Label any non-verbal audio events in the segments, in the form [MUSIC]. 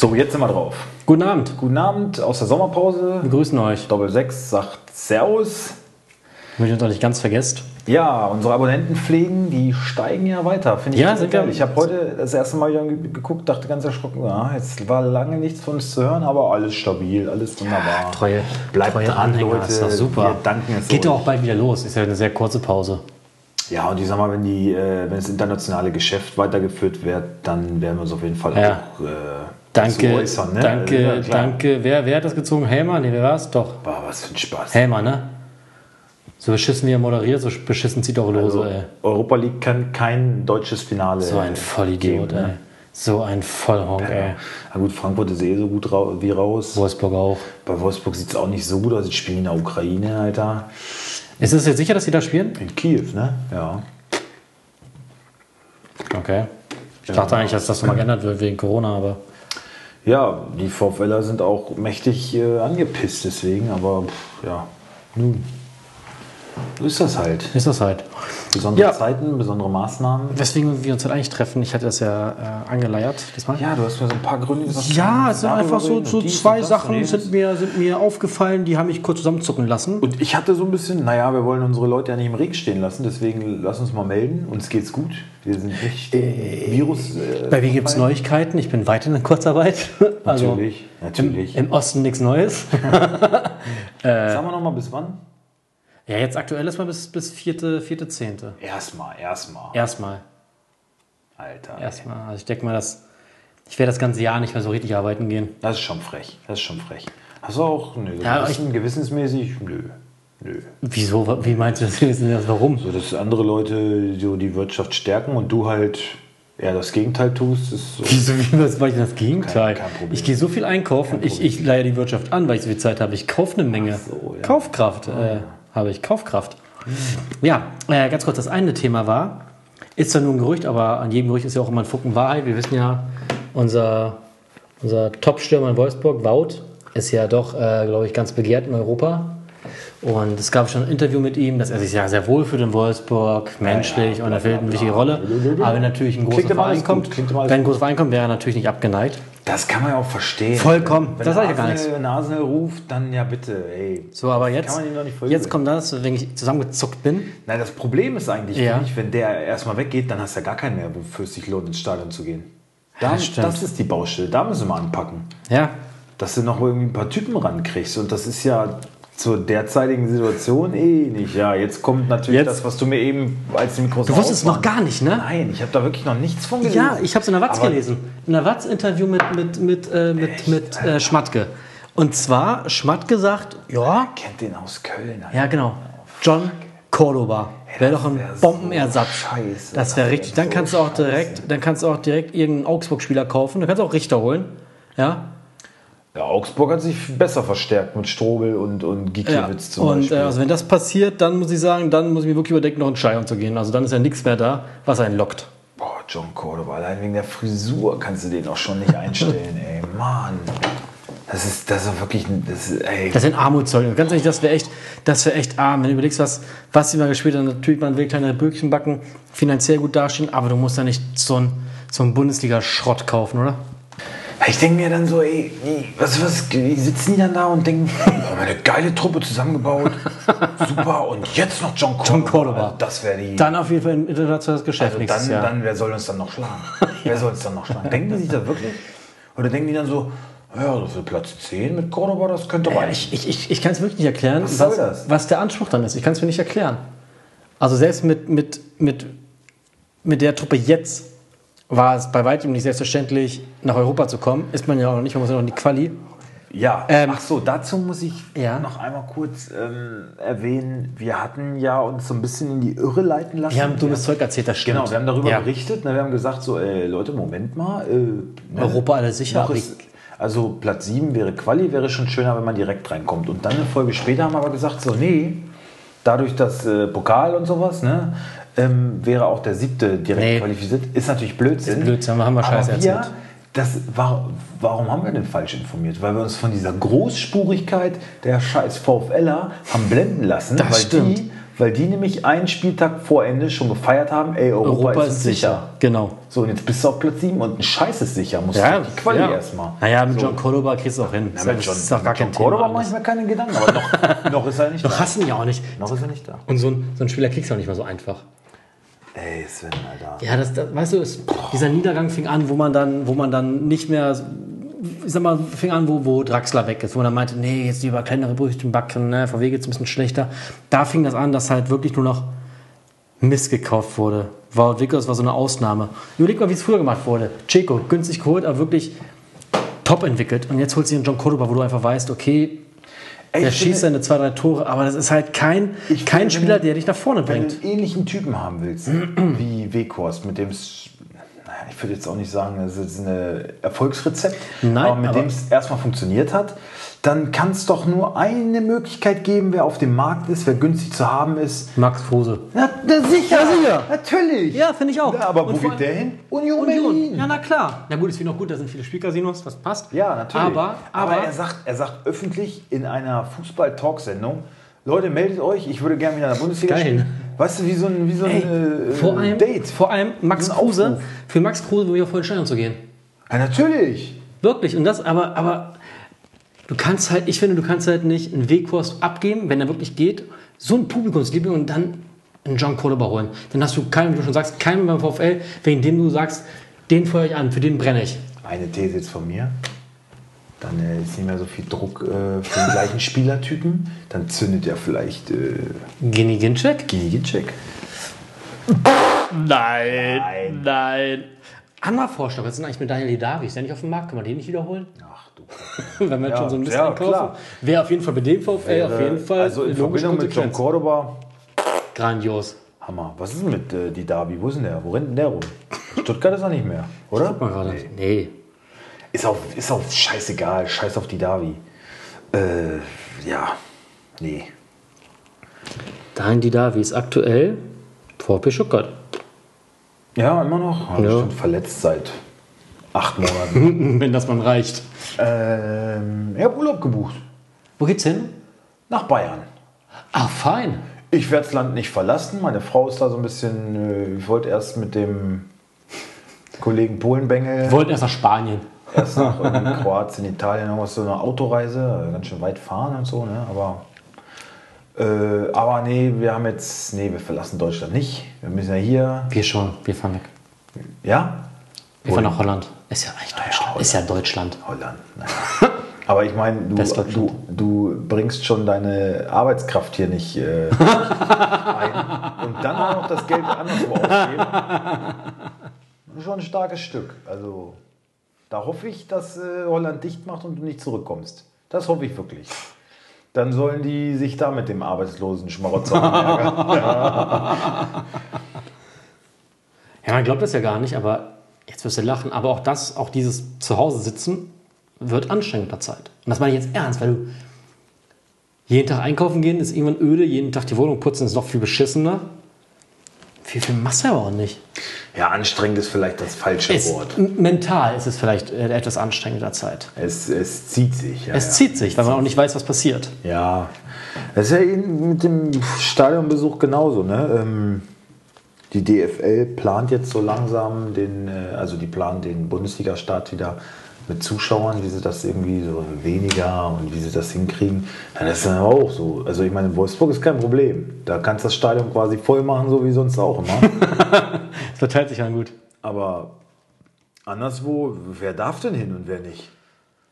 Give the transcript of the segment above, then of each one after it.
So, jetzt sind wir drauf. Guten Abend. Guten Abend aus der Sommerpause. Wir grüßen euch. Doppel 6 sagt Servus. Wenn ihr uns auch nicht ganz vergesst. Ja, unsere Abonnentenpflegen, die steigen ja weiter. Finde ich Ja, sind wir- geil. Ich habe heute das erste Mal wieder geguckt, dachte ganz erschrocken, ja, jetzt war lange nichts von uns zu hören, aber alles stabil, alles wunderbar. Treue, Bleibt treue dran, Anhänger, Leute. ist doch super. Wir danken es Geht doch auch bald wieder los. Ist ja eine sehr kurze Pause. Ja, und ich sag mal, wenn, die, äh, wenn das internationale Geschäft weitergeführt wird, dann werden wir uns auf jeden Fall Ja. auch äh, Danke, äußern. Ne? danke, Also, ja, danke. Wer, wer hat das gezogen? Helmer? Nee, wer war es? Doch. Boah, was für ein Spaß. Helmer, ne? So beschissen wie er moderiert, so beschissen zieht auch Lose, Also, ey. Europa League kann kein deutsches Finale. So ein Vollidiot, geben, ey. ne? So ein Vollhonk, ey. Na gut, Frankfurt ist eh so gut rau wie raus. Wolfsburg auch. Bei Wolfsburg sieht es auch nicht so gut aus. Die spielen in der Ukraine, Alter. Ist es jetzt sicher, dass sie da spielen? In Kiew, ne? Ja. Okay. Ich dachte eigentlich, dass das nochmal geändert wird wegen Corona, aber. Ja, die VfLer sind auch mächtig äh, angepisst deswegen, aber pff, ja, nun. So ist das halt. Ist das halt. Besondere Ja. Zeiten, besondere Maßnahmen. Weswegen wir uns halt eigentlich treffen, ich hatte das ja äh, angeleiert diesmal. Ja, du hast mir so ein paar Gründe gesagt. Ja, es sind einfach so, so zwei Sachen sind mir, sind mir aufgefallen, die haben mich kurz zusammenzucken lassen. Und ich hatte so ein bisschen, naja, wir wollen unsere Leute ja nicht im Regen stehen lassen, deswegen lass uns mal melden. Uns geht's gut. Wir sind nicht äh, Virus. Äh, Bei mir gibt es Neuigkeiten, ich bin weiterhin in Kurzarbeit. [LAUGHS] Also Natürlich, natürlich. Im Osten nichts Neues. [LAUGHS] Sagen wir nochmal bis wann? Ja, jetzt aktuell ist mal bis, bis vierte, vierte, zehnte. Erstmal, erstmal. Erstmal. Alter. Erstmal. Also ich denke mal, dass ich werde das ganze Jahr nicht mehr so richtig arbeiten gehen. Das ist schon frech. Das ist schon frech. Hast du auch, nö, so Ja, gewissen, gewissensmäßig, nö. Nö. Wieso? Wie meinst du das? Warum? So, dass andere Leute so die Wirtschaft stärken und du halt eher das Gegenteil tust, ist so. Wieso, wie, was war ich denn das Gegenteil? Kein- kein Problem. ich gehe so viel einkaufen, ich, ich leihe die Wirtschaft an, weil ich so viel Zeit habe. Ich kaufe eine Menge. so, ja. Kaufkraft äh, habe ich, Kaufkraft. Ja, äh, ganz kurz, das eine Thema war, ist zwar nur ein Gerücht, aber an jedem Gerücht ist ja auch immer ein Fucken Wahrheit. Wir wissen ja, unser, unser Top-Stürmer in Wolfsburg, Wout, ist ja doch, äh, glaube ich, ganz begehrt in Europa. Und es gab schon ein Interview mit ihm, dass er sich ja sehr wohl fühlt in Wolfsburg, menschlich ja, und er fällt eine wichtige Rolle. Aber wenn natürlich ein großer alles Verein kommt, wenn ein großer Verein kommt, wäre er natürlich nicht abgeneigt. Das kann man ja auch verstehen. Vollkommen. Wenn Das sag ich ja gar Arsenal- Wenn Arsenal ruft, dann ja bitte, ey. So, aber Kann jetzt, nicht jetzt kommt das, wenn ich zusammengezuckt bin. Nein, das Problem ist eigentlich, Ja. ich, wenn der erstmal weggeht, dann hast du ja gar keinen mehr, wofür es sich lohnt, ins Stadion zu gehen. Da, Ja, das ist die Baustelle, da müssen wir anpacken. Ja, Dass du noch irgendwie ein paar Typen rankriegst. Und das ist ja zur derzeitigen Situation eh nicht. Ja, jetzt kommt natürlich Jetzt- das, was du mir eben als Mikro du wusstest es noch gar nicht, ne? Nein, ich habe da wirklich noch nichts von gelesen. Ja, ich habe es in der Watz Aber- gelesen. In der Watz-Interview mit, mit, mit, äh, mit, mit äh, Schmatke. Und zwar, Schmatke sagt, ja, Kennt den aus Köln. Alter. ja genau, John Cordoba. Wäre doch ein wär so Bombenersatz. scheiße. Das wäre richtig. Dann so kannst du auch scheiße. direkt, dann kannst du auch direkt irgendeinen Augsburg-Spieler kaufen. Du kannst auch Richter holen. Ja, Ja, Augsburg hat sich besser verstärkt mit Strobel und, und Ja, Gikiewicz zum und Beispiel. äh, also wenn das passiert, dann muss ich sagen, dann muss ich mir wirklich überdenken, noch in Stadion zu gehen. Also dann ist ja nichts mehr da, was einen lockt. Boah, John Cordoba, allein wegen der Frisur kannst du den auch schon nicht einstellen, [LAUGHS] ey. Mann. Das ist, das ist wirklich, ein- das ist, ey. Das sind Armutszeugnisse. Ganz ehrlich, das wäre echt, das wäre echt arm. Wenn du überlegst, was, was sie mal gespielt haben, natürlich, man will kleine Böckchen backen, finanziell gut dastehen, aber du musst ja nicht so einen so einen Bundesliga-Schrott kaufen, oder? Ich denke mir dann so, ey, die- was, was, die sitzen die dann da und denken, wir haben eine geile Truppe zusammengebaut. [LAUGHS] Super, und jetzt noch John Cordoba. John Cordoba. Also das wäre die. Dann auf jeden Fall ein internationales Geschäft also dann, Jahr. dann, wer soll uns dann noch schlagen? [LAUGHS] Wer soll uns dann noch schlagen? Denken die sich da wirklich? Oder denken die dann so, ja, so für Platz 10 mit Cordoba, das könnte Ja, reichen. ich ich, ich, ich kann es wirklich nicht erklären, Was was, was der Anspruch dann ist. Ich kann es mir nicht erklären. Also selbst mit, mit, mit, mit der Truppe jetzt war es bei weitem nicht selbstverständlich, nach Europa zu kommen. Ist man ja auch noch nicht, man muss ja noch in die Quali. Ja, Ähm, ach so, dazu muss ich Ja. noch einmal kurz ähm, erwähnen, wir hatten ja uns so ein bisschen in die Irre leiten lassen. Wir haben dummes Zeug erzählt, das stimmt. Genau, wir haben darüber ja. berichtet. Ne, wir haben gesagt, so, ey, Leute, Moment mal. Äh, ne, Europa alles sicher, ist, also Platz 7 wäre Quali, wäre schon schöner, wenn man direkt reinkommt. Und dann eine Folge später haben wir aber gesagt, so, nee, dadurch das äh, Pokal und sowas, ne, ähm, wäre auch der siebte direkt Nee. qualifiziert. Ist natürlich Blödsinn. Ist Blödsinn, haben wir Scheiße aber wir, erzählt. das war, warum haben wir denn falsch informiert? Weil wir uns von dieser Großspurigkeit der scheiß VfLer haben blenden lassen. Das weil stimmt. die weil die nämlich einen Spieltag vor Ende schon gefeiert haben, ey, Europa, Europa ist, ist sicher. sicher. Genau. So, und jetzt bist du auf Platz 7 und ein Scheiß ist sicher. Musst du die Quali ja. erstmal. Naja, mit so. John Cordoba kriegst du auch hin. Ja, mit das John, ist doch gar kein John Thema. Cordoba mache ich mir keine Gedanken, aber noch, [LAUGHS] noch ist er nicht da. hast du ihn ja auch nicht. Noch ist er nicht da. Und so ein, so ein Spieler kriegst du auch nicht mal so einfach. Ey, Sven, Alter. Ja, das, das weißt du, es, dieser Niedergang fing an, wo man dann, wo man dann nicht mehr, ich sag mal, fing an, wo, wo Draxler weg ist, wo dann meinte, nee, jetzt lieber kleinere Brüstenbacken, ne, VW geht's ein bisschen schlechter. Da fing das an, dass halt wirklich nur noch Mist gekauft wurde. War Vickers war so eine Ausnahme. Überleg mal, wie es früher gemacht wurde. Checo, günstig geholt, aber wirklich top entwickelt. Und jetzt holt sich einen John Cordoba, wo du einfach weißt, okay, Ey, der schießt seine zwei, drei Tore, aber das ist halt kein, kein finde, Spieler, wenn du- der dich nach vorne Wenn bringt. du einen ähnlichen Typen haben willst, [CLEARS THROAT] wie Weghorst, mit dem ich würde jetzt auch nicht sagen, es ist ein Erfolgsrezept, Nein, aber mit aber- dem es erstmal funktioniert hat, dann kann es doch nur eine Möglichkeit geben, wer auf dem Markt ist, wer günstig zu haben ist. Max Kruse. Na, na sicher, Ja, sicher. natürlich. Ja, finde ich auch. Ja, aber Und wo geht der hin? Union, Union. Berlin. Ja, na klar. Na gut, es finde auch gut, da sind viele Spielcasinos, das passt. Ja, natürlich. Aber, aber, er, sagt, er sagt öffentlich in einer Fußball-Talksendung, Leute, meldet euch, ich würde gerne wieder in der Bundesliga Geil. spielen. Weißt du, wie so ein, wie so ein ey, äh, vor, allem, Date. vor allem Max So Kruse, für Max Kruse würde ich auch voll Stadion zu gehen. Ja, natürlich. Wirklich. Und das, aber, aber du kannst halt, ich finde, du kannst halt nicht einen Wegkurs abgeben, wenn er wirklich geht, so ein Publikumsliebling und dann einen John Cordoba holen. Dann hast du keinen, wie du schon sagst, keinen beim VfL, wegen dem du sagst, den feuer ich an, für den brenne ich. Eine These jetzt von mir. Dann äh, ist nicht mehr so viel Druck äh, für den gleichen [LAUGHS] Spielertypen. Dann zündet er vielleicht äh, Gini Ginczek? Ginczek. Nein, nein. Anderer Vorschlag, was ist denn eigentlich mit Daniel Hidavi? Ist der nicht auf dem Markt? Kann man den nicht wiederholen? Ach du. [LAUGHS] Wenn wir jetzt Ja, schon so ein bisschen ja, klar. Wäre auf jeden Fall bei dem VfL auf jeden Fall Also in Verbindung mit John. Cordoba, Grandios. Hammer. Was ist denn mit äh, die Derby? Wo ist denn der? Wo rennt denn der rum? Stuttgart ist er nicht mehr, oder? Guck mal gerade. Nee. Nee. Ist auch, ist auch scheißegal. Scheiß auf die Davi. Äh, ja. Nee. Daniel Hidavi ist aktuell VfB Stuttgart. Ja, immer noch. Ja. Bestimmt verletzt seit acht Monaten. [LAUGHS] Wenn das mal reicht. ähm, ich habe Urlaub gebucht. Wo geht's hin? Nach Bayern. Ah, fein. Ich werde das Land nicht verlassen. Meine Frau ist da so ein bisschen. Äh, ich wollte erst mit dem Kollegen Polenbengel Wir wollten erst nach Spanien. Erst [LAUGHS] nach Kroatien, Italien, irgendwas so eine Autoreise, ganz schön weit fahren und so, ne? Aber, äh, aber nee, wir haben jetzt, nee, wir verlassen Deutschland nicht. Wir müssen ja hier, Wir schon. Wir fahren weg. ja? Wir fahren nach Holland. Ist ja eigentlich Deutschland. Holland. Ist ja Deutschland. Holland. Naja. Aber ich meine, du, du, du bringst schon deine Arbeitskraft hier nicht äh, [LAUGHS] ein und dann auch noch das Geld anderswo ausgeben. [LAUGHS] Schon ein starkes Stück. Also da hoffe ich, dass äh, Holland dicht macht und du nicht zurückkommst. Das hoffe ich wirklich. Dann sollen die sich da mit dem arbeitslosen Schmarotzer [LAUGHS] ärgern. Ja, man glaubt das ja gar nicht, aber jetzt wirst du lachen. Aber auch das, auch dieses Zuhause sitzen, wird anstrengend mit Zeit. Und das meine ich jetzt ernst, weil du jeden Tag einkaufen gehen ist irgendwann öde, jeden Tag die Wohnung putzen ist noch viel beschissener. Viel, viel machst du aber auch nicht. Ja, anstrengend ist vielleicht das falsche Es, Wort. mental ist es vielleicht äh, etwas anstrengender Zeit. Es, es zieht sich. Ja, Es ja. zieht sich, weil man auch nicht weiß, was passiert. Ja, das ist ja eben mit dem Stadionbesuch genauso. Ne? Ähm, die DFL plant jetzt so langsam den, äh, also die planen den Bundesliga-Start wieder mit Zuschauern, wie sie das irgendwie so weniger und wie sie das hinkriegen. Das ist dann aber auch so. Also ich meine, in Wolfsburg ist kein Problem. Da kannst du das Stadion quasi voll machen, so wie sonst auch immer. [LAUGHS] Es verteilt sich dann gut. aber anderswo, wer darf denn hin und wer nicht?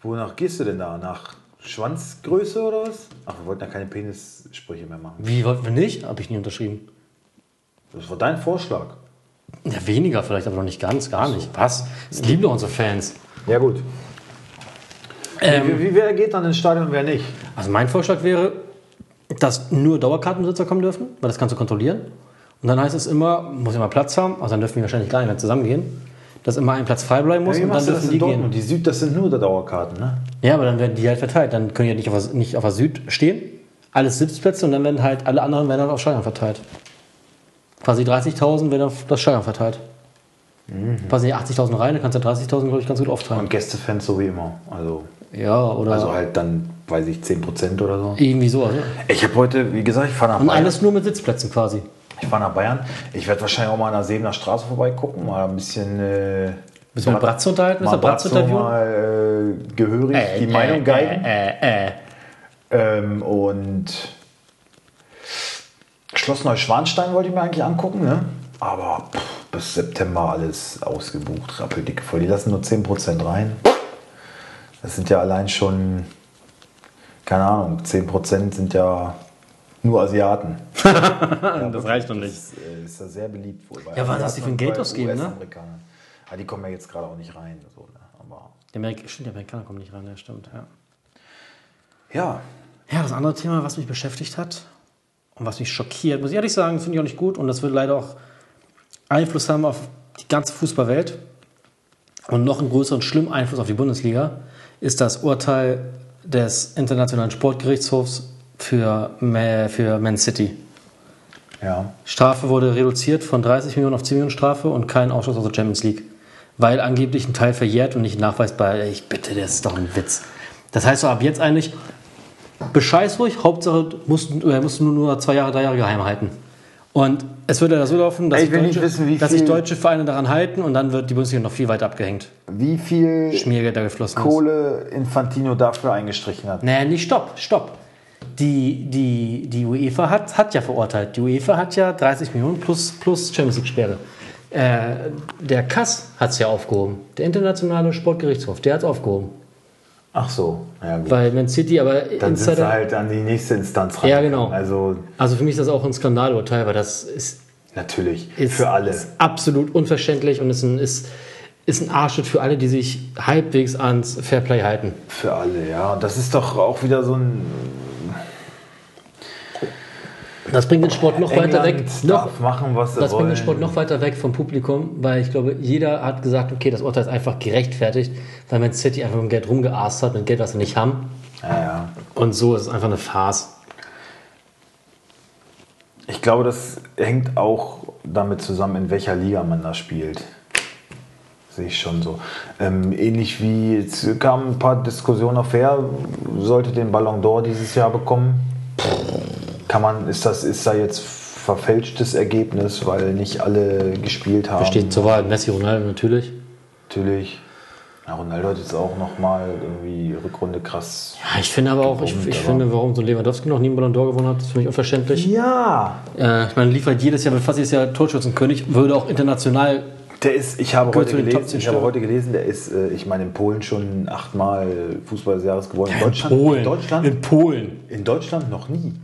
Wonach gehst du denn da? Nach Schwanzgröße oder was? Ach, wir wollten ja keine Penissprüche mehr machen. Wie wollten wir nicht? Habe ich nie unterschrieben. Das war dein Vorschlag. Ja, weniger vielleicht, aber noch nicht ganz, gar nicht. Was? Das lieben doch unsere Fans. Ja, gut. Ähm, wie, wie, wer geht dann ins Stadion und wer nicht? Also mein Vorschlag wäre, dass nur Dauerkartenbesitzer kommen dürfen, weil das kannst du kontrollieren. Und dann heißt es immer, muss immer Platz haben, also dann dürfen wir wahrscheinlich gar nicht mehr zusammengehen, dass immer ein Platz frei bleiben muss wie und dann dürfen die Dortmund? gehen. Die Süd, das sind nur Dauerkarten, ne? Ja, aber dann werden die halt verteilt. Dann können die halt nicht auf der, nicht auf der Süd stehen, alles Sitzplätze und dann werden halt alle anderen werden halt auf Stadion verteilt. Quasi 30.000 werden auf das Stadion verteilt. Quasi 80.000 rein, dann kannst du 30.000, glaube ich, ganz gut aufteilen. Und Gästefans so wie immer. Also, Ja, oder also halt dann weiß ich, 10% oder so. Irgendwie so. Also. Ich habe heute, wie gesagt, ich fahre nach Und Bayern. alles nur mit Sitzplätzen quasi. Ich fahre nach Bayern. Ich werde wahrscheinlich auch mal an der Sebener Straße vorbeigucken, mal ein bisschen. Äh, Müssen wir mit Bratze unterhalten? mal Müssen wir Bratzo interviewen? mal äh, gehörig die Meinung geigen. Äh, äh, äh. Ähm, und Schloss Neuschwanstein wollte ich mir eigentlich angucken, ne? aber pff, bis September alles ausgebucht, rappeldicke voll. Die lassen nur 10% rein. Das sind ja allein schon, keine Ahnung, 10% sind ja nur Asiaten. [LAUGHS] Das reicht noch nicht. Das äh, ist ja sehr beliebt wohl. bei Ja, was die für ein Geld ausgeben, ne? US-Amerikanern. Ja, die kommen ja jetzt gerade auch nicht rein. So, ne? Aber Die Amerik stimmt, die Amerikaner kommen nicht rein, ja, stimmt. Ja. ja, ja, das andere Thema, was mich beschäftigt hat und was mich schockiert, muss ich ehrlich sagen, finde ich auch nicht gut und das wird leider auch Einfluss haben auf die ganze Fußballwelt und noch einen größeren schlimmen Einfluss auf die Bundesliga, ist das Urteil des Internationalen Sportgerichtshofs für, für Man City. ja. Strafe wurde reduziert von 30 Millionen auf 10 Millionen Strafe und kein Ausschluss aus der Champions League. Weil angeblich ein Teil verjährt und nicht nachweisbar. Ich bitte, das ist doch ein Witz. Das heißt so ab jetzt eigentlich, bescheiß ruhig, Hauptsache musst, äh, musst du nur, nur zwei Jahre, drei Jahre geheim halten. Und es wird ja so laufen, dass, Ey, ich deutsche, wissen, dass sich deutsche Vereine daran halten und dann wird die Bundesliga noch viel weiter abgehängt. Wie viel Schmiergeld da geflossen ist. Kohle Infantino dafür eingestrichen hat? Naja, nicht stopp, stopp. Die, die, die UEFA hat, hat ja verurteilt. Die UEFA hat ja 30 Millionen plus, plus Champions League-Sperre. Äh, der Kass hat es ja aufgehoben. Der internationale Sportgerichtshof, der hat es aufgehoben. Ach so, ja gut. Weil Man City aber Dann sind sie Insider. halt an die nächste Instanz ran. Ja, genau. Also Also für mich ist das auch ein Skandalurteil, weil das ist, natürlich, ist, für alle. ist absolut unverständlich und ist ein, ist, ist ein Arschtritt für alle, die sich halbwegs ans Fairplay halten. Für alle, ja. Und das ist doch auch wieder so ein. Das bringt den Sport noch weiter weg. England Noch, machen, was sie Das bringt wollen. den Sport noch weiter weg vom Publikum, weil ich glaube, jeder hat gesagt, okay, das Urteil ist einfach gerechtfertigt, weil Man City einfach mit Geld rumgeaßt hat, mit Geld, was sie nicht haben. Ja, ja. Und so ist es einfach eine Farce. Ich glaube, das hängt auch damit zusammen, in welcher Liga man da spielt. Sehe ich schon so. Ähm, ähnlich wie, jetzt kamen ein paar Diskussionen auf her, sollte den Ballon d'Or dieses Jahr bekommen. Kann man, ist das, ist da jetzt verfälschtes Ergebnis, weil nicht alle gespielt haben? Steht zur Wahl Messi, Ronaldo natürlich. Natürlich. Ja, Ronaldo hat jetzt auch nochmal irgendwie Rückrunde krass. Ja, ich finde aber auch, ich, ich finde, warum so Lewandowski noch nie einen Ballon d'Or gewonnen hat, ist für mich unverständlich. Ja! Äh, ich meine, liefert jedes Jahr, fast jedes Jahr Torschützenkönig, würde auch international. Der ist, ich habe, heute gelesen, 10 ich habe heute gelesen, der ist, äh, ich meine, in Polen schon achtmal Fußball des Jahres geworden. In In Deutschland, Polen. In Deutschland, In Polen. in Deutschland noch nie.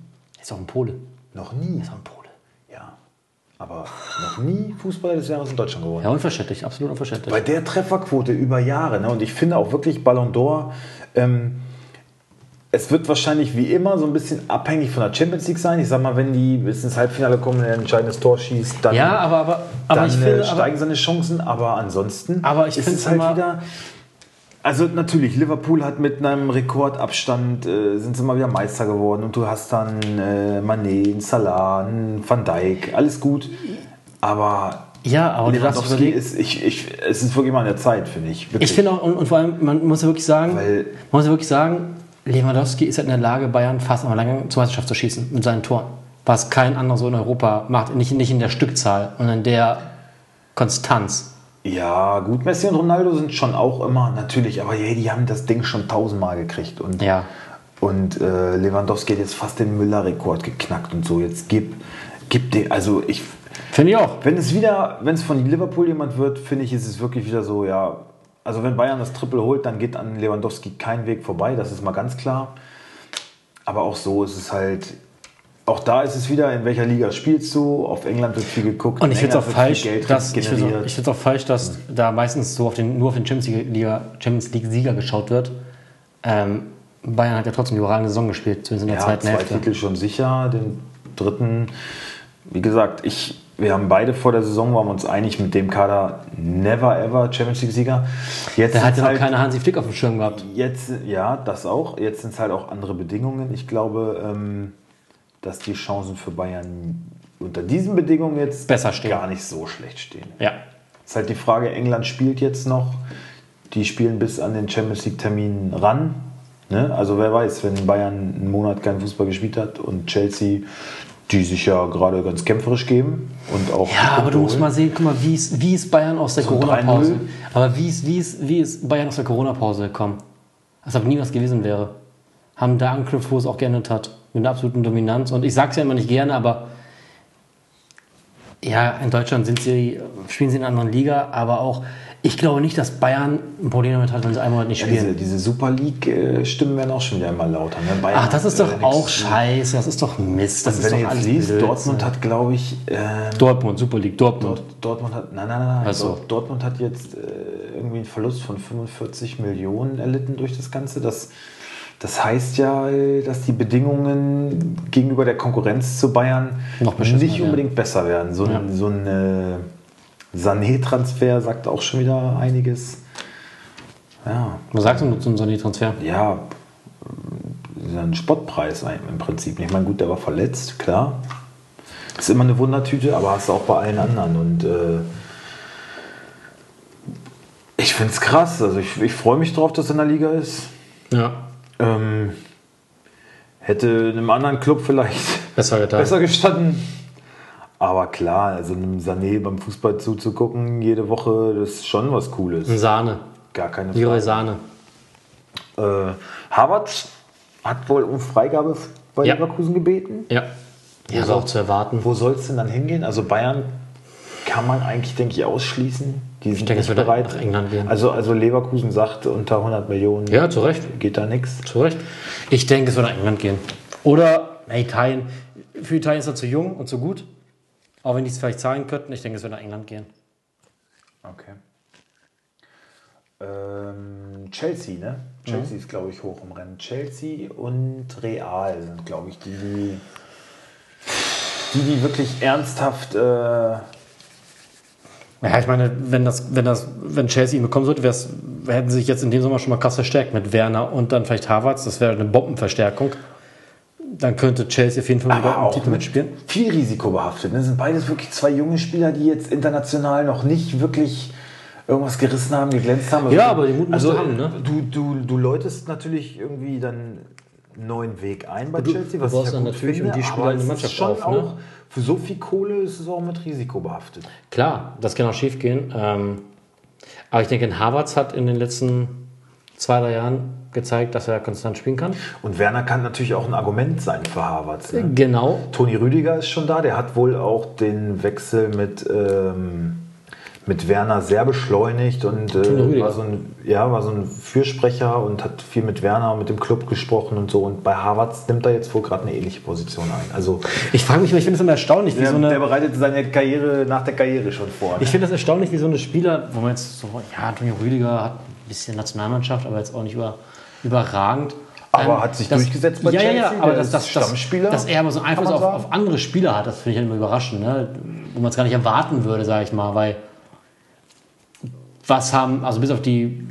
Ist auch ein Pole. Noch nie. Ist auch ein Pole. Ja. Aber noch nie Fußballer des Jahres in Deutschland geworden. Ja, unverständlich, absolut unverständlich. Bei der Trefferquote über Jahre. Ne? Und ich finde auch wirklich Ballon d'Or. Ähm, es wird wahrscheinlich wie immer so ein bisschen abhängig von der Champions League sein. Ich sag mal, wenn die bis ins Halbfinale kommen und ein entscheidendes Tor schießt, dann, ja, aber, aber, aber dann ich äh, finde, aber, steigen seine Chancen. Aber ansonsten Aber ich ist es halt immer- wieder. Also natürlich, Liverpool hat mit einem Rekordabstand äh, sind sie mal wieder Meister geworden und du hast dann äh, Mané, Salah, Van Dijk, alles gut. Aber ja, aber Lewandowski ist, ich, ich, es ist wirklich mal an der Zeit, finde ich. Wirklich. Ich finde auch, und, und vor allem, man muss ja wirklich sagen, Weil- man muss ja wirklich sagen, Lewandowski ist halt in der Lage, Bayern fast einmal lange zur Meisterschaft zu schießen mit seinen Toren. Was kein anderer so in Europa macht. Nicht, nicht in der Stückzahl und in der Konstanz. Ja, gut, Messi und Ronaldo sind schon auch immer, natürlich, aber hey, die haben das Ding schon tausendmal gekriegt. Und, Ja. und äh, Lewandowski hat jetzt fast den Müller-Rekord geknackt und so. Jetzt gib, gib den, also ich, Finde ich auch. wenn es wieder, wenn es von Liverpool jemand wird, finde ich, ist es wirklich wieder so, ja, also wenn Bayern das Triple holt, dann geht an Lewandowski kein Weg vorbei, das ist mal ganz klar. Aber auch so ist es halt, auch da ist es wieder, in welcher Liga spielst du? Auf England wird viel geguckt. Und ich in finde es auch falsch, dass, ich find's auch, falsch, dass da meistens so auf den, nur auf den Champions League-Sieger Champions League Sieger geschaut wird. Ähm, Bayern hat ja trotzdem die überragende Saison gespielt, zumindest in der Ja, zweiten zwei Hälfte. Titel schon sicher. Den dritten, wie gesagt, ich, wir haben beide vor der Saison, waren wir uns einig mit dem Kader never ever Champions League Sieger. Jetzt Der hat ja noch halt, keine Hansi Flick auf dem Schirm gehabt. Jetzt, ja, das auch. Jetzt sind es halt auch andere Bedingungen. Ich glaube, ähm, dass die Chancen für Bayern unter diesen Bedingungen jetzt Besser stehen. gar nicht so schlecht stehen. Ja. Ist halt die Frage, England spielt jetzt noch. Die spielen bis an den Champions League-Termin ran. Ne? Also wer weiß, wenn Bayern einen Monat keinen Fußball gespielt hat und Chelsea, die sich ja gerade ganz kämpferisch geben und auch. Ja, aber du musst mal sehen, guck mal, wie ist, wie ist Bayern aus der So Corona-Pause? 3-0. Aber wie ist, wie, ist, wie ist Bayern aus der Corona-Pause gekommen? Als ob nie was gewesen wäre. Haben da angeknüpft, wo es auch geendet hat. Mit einer absoluten Dominanz. Und ich sag's ja immer nicht gerne, aber ja, in Deutschland sind sie, spielen sie in einer anderen Liga, aber auch, ich glaube nicht, dass Bayern ein Problem damit hat, wenn sie einen Monat nicht Ja, spielen. diese, diese Super League-Stimmen werden auch schon wieder immer lauter. Ne? Bayern Ach, das ist doch äh, auch scheiße, das ist doch Mist. Das Und ist wenn doch alles liest, Blödsinn. Dortmund hat, glaube ich, ähm, Dortmund, Super League, Dortmund. Dort, Dortmund hat, nein, nein, nein, nein. Ach so. Dort- Dortmund hat jetzt äh, irgendwie einen Verlust von 45 Millionen erlitten durch das Ganze. Das, das heißt ja, dass die Bedingungen gegenüber der Konkurrenz zu Bayern nicht unbedingt besser werden. So ein, Ja. so ein äh, Sané-Transfer sagt auch schon wieder einiges. Ja, Was sagst du zum Sané-Transfer? ja, ein Spottpreis im Prinzip. Ich meine, gut, der war verletzt, klar. Ist immer eine Wundertüte, aber hast du auch bei allen anderen. Und äh, ich finde es krass. Also ich, ich freue mich drauf, dass er in der Liga ist. Ja, Ähm, hätte in einem anderen Club vielleicht besser getan. besser gestanden. Aber klar, also einem Sané beim Fußball zuzugucken jede Woche, das ist schon was Cooles. Ein Sahne. Gar keine Leroy Frage. Sahne. Äh, Harvard hat wohl um Freigabe bei Ja. Leverkusen gebeten. Ja. Ja, war auch zu erwarten. Wo soll es denn dann hingehen? Also Bayern kann man eigentlich, denke ich, ausschließen. Die sind denke, es nicht wird bereit. nach England gehen. Also, also Leverkusen sagt, unter 100 Millionen Ja, zu Recht. geht da nichts. Zu Recht. Ich denke, es wird nach England gehen. Oder na, Italien. Für Italien ist er zu jung und zu gut. Auch wenn die es vielleicht zahlen könnten, ich denke, es wird nach England gehen. Okay. Ähm, Chelsea, ne? Chelsea ist, glaube ich, hoch im Rennen. Chelsea und Real sind, glaube ich, die, die, die, die wirklich ernsthaft. Äh, Ja, ich meine, wenn das, wenn das, wenn Chelsea ihn bekommen sollte, hätten sie sich jetzt in dem Sommer schon mal krass verstärkt mit Werner und dann vielleicht Havertz. Das wäre eine Bombenverstärkung. Dann könnte Chelsea auf jeden Fall wieder auch Titel mit mitspielen. viel Risiko behaftet. Das sind beides wirklich zwei junge Spieler, die jetzt international noch nicht wirklich irgendwas gerissen haben, geglänzt haben. Ja, aber den Mut musst also, du haben, ne? Du, du, du läutest natürlich irgendwie dann einen neuen Weg ein bei Du- Chelsea, du was brauchst ich ja gut natürlich finde, um die Spieler aber es Mannschaft ist schon auf, ne? auch, für so viel Kohle ist es auch mit Risiko behaftet. Klar, das kann auch schief gehen. Ähm, aber ich denke, Havertz hat in den letzten zwei, drei Jahren gezeigt, dass er konstant spielen kann. Und Werner kann natürlich auch ein Argument sein für Harvards. Ne? Genau. Toni Rüdiger ist schon da, der hat wohl auch den Wechsel mit, ähm, mit Werner sehr beschleunigt und äh, war, so ein, ja, war so ein Fürsprecher und hat viel mit Werner und mit dem Club gesprochen und so. Und bei Harvards nimmt er jetzt wohl gerade eine ähnliche Position ein. Also Ich frage mich, immer, ich finde es immer erstaunlich, wie der, so eine. der bereitet seine Karriere nach der Karriere schon vor. Ne? Ich finde das erstaunlich, wie so eine Spieler, wo man jetzt so, ja, Antonio Rüdiger hat ein bisschen Nationalmannschaft, aber jetzt auch nicht über, überragend. Aber hat sich durchgesetzt bei ja, Ja, ja, Chelsea, aber das, das, das, Stammspieler, dass er aber so einen Einfluss auf, auf andere Spieler hat, das finde ich halt immer überraschend, ne? wo man es gar nicht erwarten würde, sage ich mal, weil was haben, also bis auf die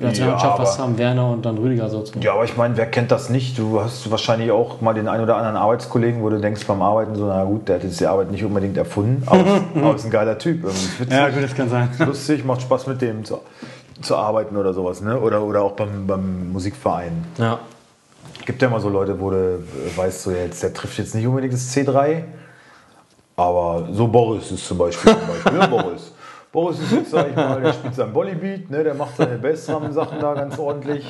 Nationalmannschaft, Ja, was haben Werner und dann Rüdiger so zu Ja, aber ich meine, wer kennt das nicht? Du hast wahrscheinlich auch mal den einen oder anderen Arbeitskollegen, wo du denkst beim Arbeiten so, na gut, der hat jetzt die Arbeit nicht unbedingt erfunden, aber, [LAUGHS] aber ist ein geiler Typ. Ist witzig, das kann sein. lustig, macht Spaß mit dem zu, zu arbeiten oder sowas. Ne? Oder, oder auch beim, beim Musikverein. Ja. Gibt ja immer so Leute, wo du äh, weißt, so jetzt, der trifft jetzt nicht unbedingt das C3, aber so Boris ist zum Beispiel. Zum Beispiel ne? Boris. Boris ist jetzt, sag ich mal, der spielt sein Volleybeat, ne? der macht seine Bassdrum-Sachen da ganz ordentlich.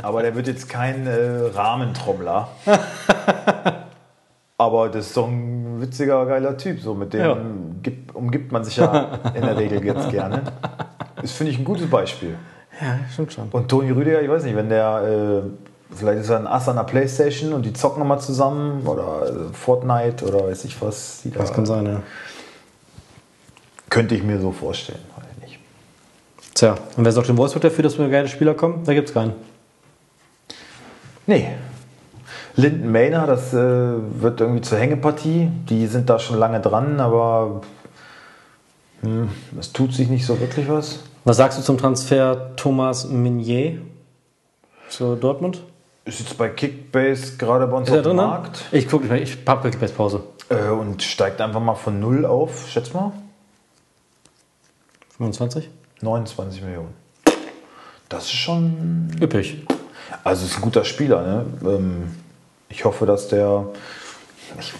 Aber der wird jetzt kein äh, Rahmentrommler. [LAUGHS] Aber das ist doch ein witziger, geiler Typ. So, mit dem Ja. gibt, umgibt man sich ja in der Regel jetzt gerne. Das finde ich ein gutes Beispiel. Ja, stimmt schon. Und Toni Rüdiger, ich weiß nicht, wenn der, äh, vielleicht ist er ein Ass an der Playstation und die zocken nochmal zusammen oder äh, Fortnite oder weiß ich was. Die da, Das kann sein, ja. Könnte ich mir so vorstellen. Ich nicht. Tja, und wer sorgt in Wolfsburg dafür, dass wir geile Spieler kommen? Da gibt es keinen. Nee. Linden Mayner, das äh, wird irgendwie zur Hängepartie. Die sind da schon lange dran, aber hm, es tut sich nicht so wirklich was. Was sagst du zum Transfer Thomas Meunier zu Dortmund? Ist jetzt bei Kickbase gerade bei uns auf dem drin? Markt Ich gucke, ich hab wirklich best Pause. äh, und steigt einfach mal von null auf, schätz mal, 25? 29 Millionen. Das ist schon Üppig. Also ist ein guter Spieler. Ne? Ähm, ich hoffe, dass der. Ich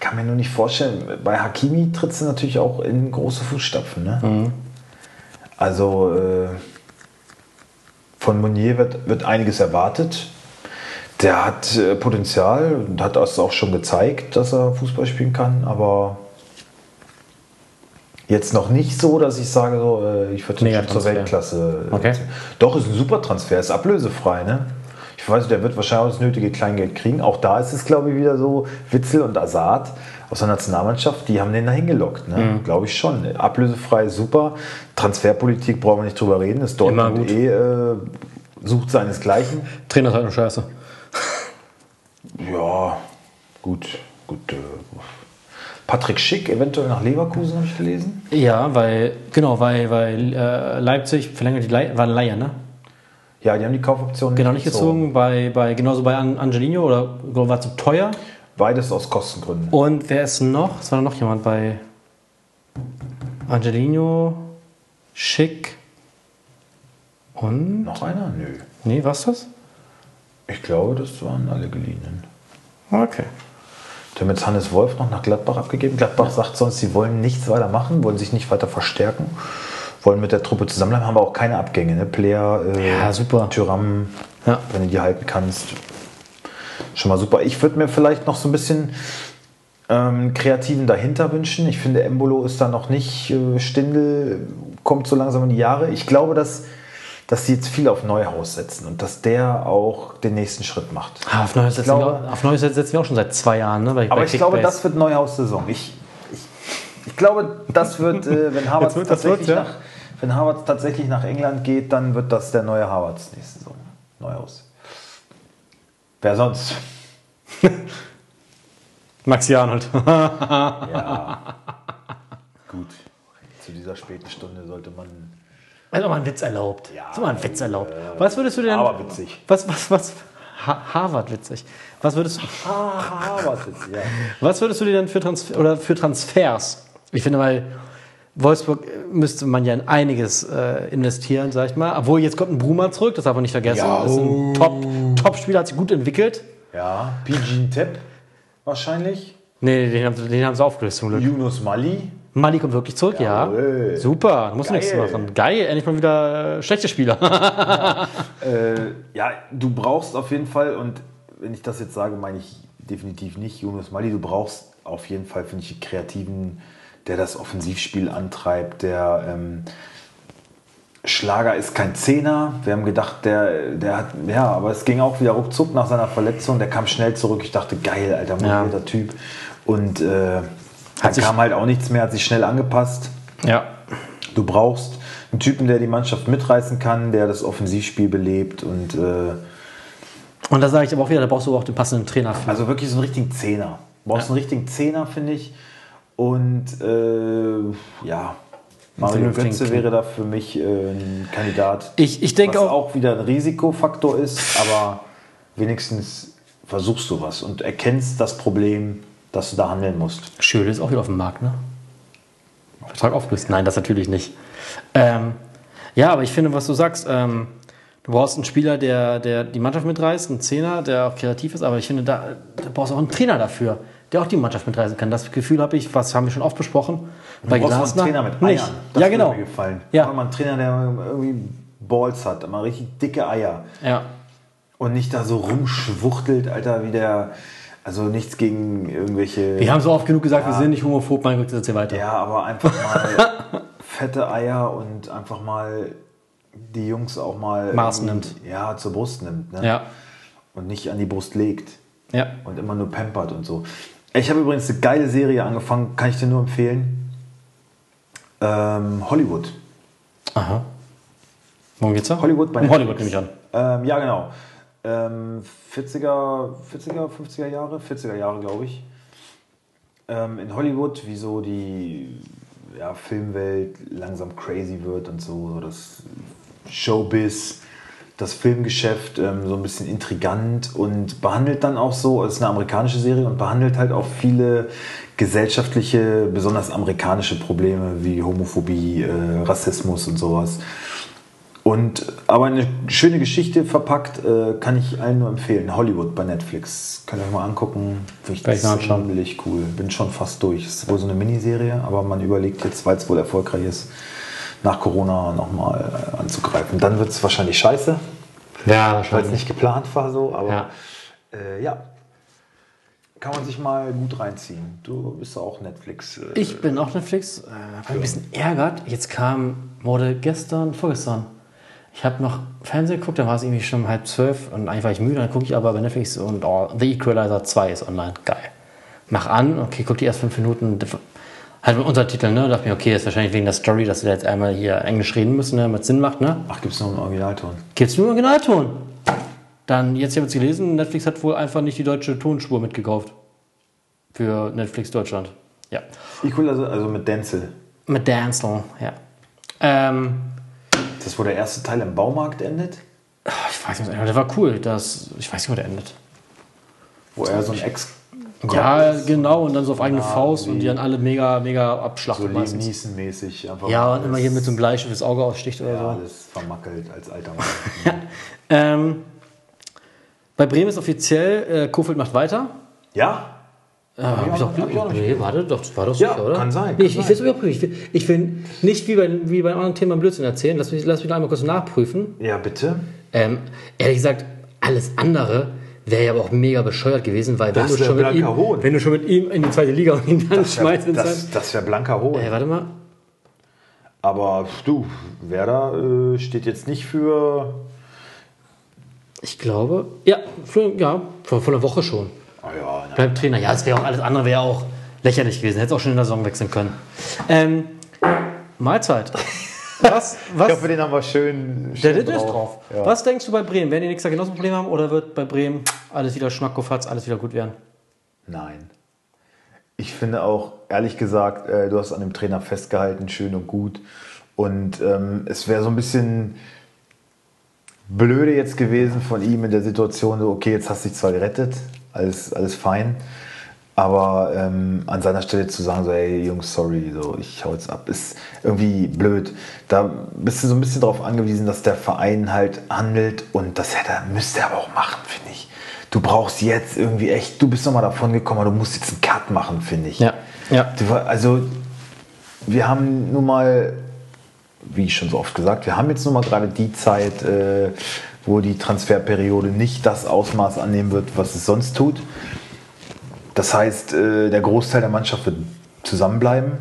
kann mir nur nicht vorstellen, bei Hakimi tritt sie natürlich auch in große Fußstapfen. Ne? Also äh, von Monier wird, wird einiges erwartet. Der hat äh, Potenzial und hat das auch schon gezeigt, dass er Fußball spielen kann, aber jetzt noch nicht so, dass ich sage, so, äh, ich schon zur. Weltklasse. äh, Okay. Doch, ist ein super Transfer, ist ablösefrei. Ne? Ich weiß, der wird wahrscheinlich auch das nötige Kleingeld kriegen. Auch da ist es, glaube ich, wieder so Witzel und Asad aus der Nationalmannschaft, die haben den da hingelockt. Ne? Mhm. Glaube ich schon. Ablösefrei, super. Transferpolitik brauchen wir nicht drüber reden. Das Dortmund gut. eh äh, sucht seinesgleichen. Trainer ist halt nur scheiße. Ja, gut. gut äh, Patrick Schick eventuell nach Leverkusen, habe ich gelesen. Ja, weil, genau, weil, weil äh, Leipzig verlängert die Leihe, war eine Leihe, ne? Ja, die haben die Kaufoption Genau, nicht gezogen, bei, bei, genauso bei An Angelino oder war zu teuer. Beides aus Kostengründen. Und wer ist noch? Es war noch jemand bei Angelino, Schick und. Noch einer? Nö. Nee, was das? Ich glaube, das waren alle geliehenen. Okay. Die haben jetzt Hannes Wolf noch nach Gladbach abgegeben. Gladbach sagt sonst, sie wollen nichts weiter machen, wollen sich nicht weiter verstärken, wollen mit der Truppe zusammenbleiben, haben aber auch keine Abgänge. Ne? Player, äh, Ja, super. Tyram, Ja. wenn du die halten kannst. Schon mal super. Ich würde mir vielleicht noch so ein bisschen ähm, Kreativen dahinter wünschen. Ich finde, Embolo ist da noch nicht. Äh, Stindel kommt so langsam in die Jahre. Ich glaube, dass, dass sie jetzt viel auf Neuhaus setzen und dass der auch den nächsten Schritt macht. Ah, auf Neues setzen, glaube- wir, auf Neues setzen wir auch schon seit zwei Jahren, ne? Bei, Aber bei ich glaube, das wird Neuhaus-Saison. Ich, ich, ich glaube, das wird, äh, wenn [LAUGHS] wird- das tatsächlich, ja. nach, wenn tatsächlich nach England geht, dann wird das der neue Harvards nächste Saison. Neuhaus. Wer sonst? [LAUGHS] Maxi Arnold. [LAUGHS] Ja. Gut. Zu dieser späten Stunde sollte man. Also mal ein Witz erlaubt. Ja, so mal ein Witz erlaubt. Was würdest du denn. Aber witzig. Was, was, was? Ha Harvard witzig. Was würdest, Ah, Harvards jetzt, ja. was würdest du dir denn für, Transfer oder für Transfers? Ich finde, weil Wolfsburg äh, müsste man ja in einiges äh, investieren, sag ich mal. Obwohl, jetzt kommt ein Bruma zurück, das darf man nicht vergessen. Ja. Das ist ein Top- Top-Spieler, hat sich gut entwickelt. Ja, PG Tepp wahrscheinlich. Nee, den haben, sie- den haben sie aufgelöst zum Glück. Yunus Mali. Mali kommt wirklich zurück, Jawohl. ja. Super, da musst du nichts Geil. machen. Geil, endlich mal wieder äh, schlechte Spieler. [LAUGHS] Äh, ja, du brauchst auf jeden Fall, und wenn ich das jetzt sage, meine ich definitiv nicht Yunus Mali, du brauchst auf jeden Fall, finde ich, einen Kreativen, der das Offensivspiel antreibt, der ähm, Schlager ist kein Zehner. Wir haben gedacht, der, der hat, ja, aber es ging auch wieder ruckzuck nach seiner Verletzung. Der kam schnell zurück. Ich dachte, geil, alter, Ja. motivierter Typ. Und äh, dann sich- kam halt auch nichts mehr, hat sich schnell angepasst. ja. Du brauchst einen Typen, der die Mannschaft mitreißen kann, der das Offensivspiel belebt und äh, Und da sage ich aber auch wieder, da brauchst du auch den passenden Trainer für. also wirklich so einen richtigen Zehner. Du brauchst einen richtigen Zehner, finde ich. Und äh, ja, Mario Götze wäre da für mich äh, ein Kandidat. Ich, ich denke auch, auch wieder ein Risikofaktor ist, aber wenigstens versuchst du was und erkennst das Problem, dass du da handeln musst. Schöle ist auch wieder auf dem Markt, ne? Vertrag aufgelöst. Nein, das natürlich nicht. Ähm, ja, aber ich finde, was du sagst, ähm, du brauchst einen Spieler, der, der die Mannschaft mitreißt, einen Zehner, der auch kreativ ist, aber ich finde, da, da brauchst du auch einen Trainer dafür, der auch die Mannschaft mitreißen kann. Das Gefühl habe ich, was haben wir schon oft besprochen. Bei Du brauchst einen Trainer mit nicht. Eiern. Das ja, würde genau. mir gefallen. Ja. Mal einen Trainer, der irgendwie Balls hat, mal richtig dicke Eier. Ja. Und nicht da so rumschwuchtelt, Alter, wie der. Also nichts gegen irgendwelche. Wir haben so oft genug gesagt, wir Ja. sind nicht homophob, mein Gott, jetzt hier weiter. Ja, aber einfach mal [LAUGHS] fette Eier und einfach mal die Jungs auch mal. Maß nimmt. Ja, zur Brust nimmt. Ne? Ja. Und nicht an die Brust legt. ja. Und immer nur pampert und so. Ich habe übrigens eine geile Serie angefangen, kann ich dir nur empfehlen. Ähm, Hollywood. Aha. Worum geht's da? Hollywood bei um Hollywood nehme ich an. Ähm, ja, genau. Ähm, 40er, 40er, 50er Jahre, 40er Jahre, glaube ich. Ähm, in Hollywood, wie so die ja, Filmwelt langsam crazy wird und so, so das Showbiz, das Filmgeschäft ähm, so ein bisschen intrigant und behandelt dann auch so, es ist eine amerikanische Serie und behandelt halt auch viele gesellschaftliche, besonders amerikanische Probleme wie Homophobie, äh, Rassismus und sowas. Und, aber eine schöne Geschichte verpackt, äh, kann ich allen nur empfehlen. Hollywood bei Netflix. Könnt ihr euch mal angucken. Finde ich anschauen. ziemlich cool. Bin schon fast durch. Ist wohl so eine Miniserie, aber man überlegt jetzt, weil es wohl erfolgreich ist, nach Corona nochmal äh, anzugreifen. Dann wird es wahrscheinlich scheiße, Ja, weil es nicht geplant war so, aber Ja. Äh, ja. Kann man sich mal gut reinziehen. Du bist auch Netflix. Äh, Ich bin auch Netflix. Äh, ein bisschen ärgert. Jetzt kam, wurde gestern, vorgestern. Ich habe noch Fernsehen geguckt, da war es irgendwie schon um halb zwölf und eigentlich war ich müde. Dann gucke ich aber bei Netflix und oh, The Equalizer 2 ist online. Geil. Mach an, okay, guck die ersten fünf Minuten. Halt mit Untertiteln, ne? Und dachte mir, okay, ist wahrscheinlich wegen der Story, dass wir jetzt einmal hier Englisch reden müssen, ne? Damit Sinn macht, ne? Ach, gibt es noch einen Originalton? Gibt's nur Originalton. Dann, jetzt haben wir es gelesen, Netflix hat wohl einfach nicht die deutsche Tonspur mitgekauft. Für Netflix Deutschland. Ja. Equalizer, also mit Denzel. Mit Dancel, ja. Ähm, Das, wo der erste Teil im Baumarkt endet, ich weiß nicht, der war cool. Das, ich weiß nicht, wo der endet. wo er so ein Ex. Ja, genau, und dann so auf eigene Ja, Faust und die dann alle mega, mega So abschlachten meistens. Neeson-mäßig. einfach Ja, und immer hier mit so einem Bleistift das Auge aussticht oder Ja, so. alles vermackelt als alter Mann. [LAUGHS] Ähm, bei Bremen ist offiziell, äh, Kofeld macht weiter. ja? Äh, hab ich doch, hab ich auch nicht nee, warte, doch, das war doch Ja, sicher, oder? kann sein, Nee, ich, kann ich will es überprüfen. Ich will, ich will nicht wie bei, wie bei einem anderen Thema Blödsinn erzählen. Lass mich, lass mich da einmal kurz nachprüfen. Ja, bitte. Ähm, ehrlich gesagt, alles andere wäre ja aber auch mega bescheuert gewesen, weil wenn du, wär schon mit ihm, Hohn. wenn du schon mit ihm in die zweite Liga und ihn dann Das schmeißt wäre ins das, das wär blanker Hohn. Äh, warte mal. Aber du, Werder äh, steht jetzt nicht für. Ich glaube, ja, für, ja, vor, vor einer Woche schon. Oh ja, Bleibt Trainer. Ja, es wäre auch alles andere wäre auch lächerlich gewesen. Hätte auch schon in der Saison wechseln können. Ähm, Mahlzeit. [LAUGHS] Was? Ich was hoffe, den haben wir schön. der schön Dit ist drauf. Ja. Was denkst du bei Bremen? Werden die nächstes Jahr genauso ein Problem haben oder wird bei Bremen alles wieder Schmackofatz, alles wieder gut werden? Nein. Ich finde auch, ehrlich gesagt, äh, du hast an dem Trainer festgehalten, schön und gut. Und ähm, es wäre so ein bisschen blöde jetzt gewesen von ihm in der Situation, so, okay, jetzt hast du dich zwar gerettet, alles, alles fein, aber ähm, an seiner Stelle zu sagen, so, ey, Jungs, sorry, so, ich hau jetzt ab, ist irgendwie blöd. Da bist du so ein bisschen darauf angewiesen, dass der Verein halt handelt und das hätte, müsste er aber auch machen, finde ich. Du brauchst jetzt irgendwie echt, du bist nochmal davon gekommen, aber du musst jetzt einen Cut machen, finde ich. Ja. Ja. Also, wir haben nun mal, wie schon so oft gesagt, wir haben jetzt nun mal gerade die Zeit, äh, wo die Transferperiode nicht das Ausmaß annehmen wird, was es sonst tut. Das heißt, äh, der Großteil der Mannschaft wird zusammenbleiben.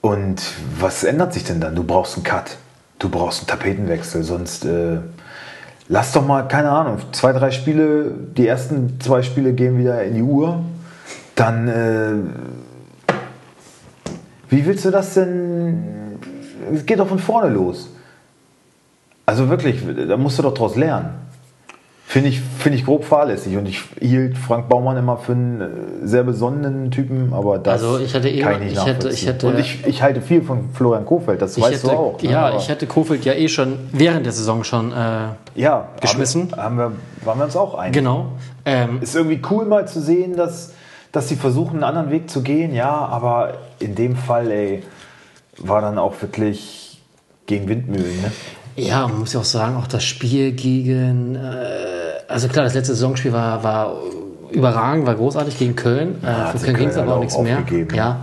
Und was ändert sich denn dann? Du brauchst einen Cut. Du brauchst einen Tapetenwechsel. Sonst äh, lass doch mal, keine Ahnung, zwei, drei Spiele, die ersten zwei Spiele gehen wieder in die Uhr. Dann, äh, wie willst du das denn? Es geht doch von vorne los. Also wirklich, da musst du doch draus lernen. Finde ich, finde ich grob fahrlässig. Und ich hielt Frank Baumann immer für einen äh, sehr besonnenen Typen, aber das Also ich hatte eh- kann ich nicht ich hätte- nachvollziehen. ich hätte- Und ich, ich halte viel von Florian Kofeld, das weißt hätte, du auch. ne? ja, Aber- ich hätte Kofeld ja eh schon während der Saison schon. Äh, ja, geschmissen. Haben, haben wir, waren wir uns auch einig. genau. Ähm, Ist irgendwie cool mal zu sehen, dass, dass sie versuchen, einen anderen Weg zu gehen, ja, aber in dem Fall, ey, war dann auch wirklich gegen Windmühlen, ne? Ja, man muss ja auch sagen, auch das Spiel gegen, äh, also klar, das letzte Saisonspiel war, war überragend, war großartig gegen Köln. Äh, hat für sich Köln ging es Köln aber auch nichts mehr. Ja.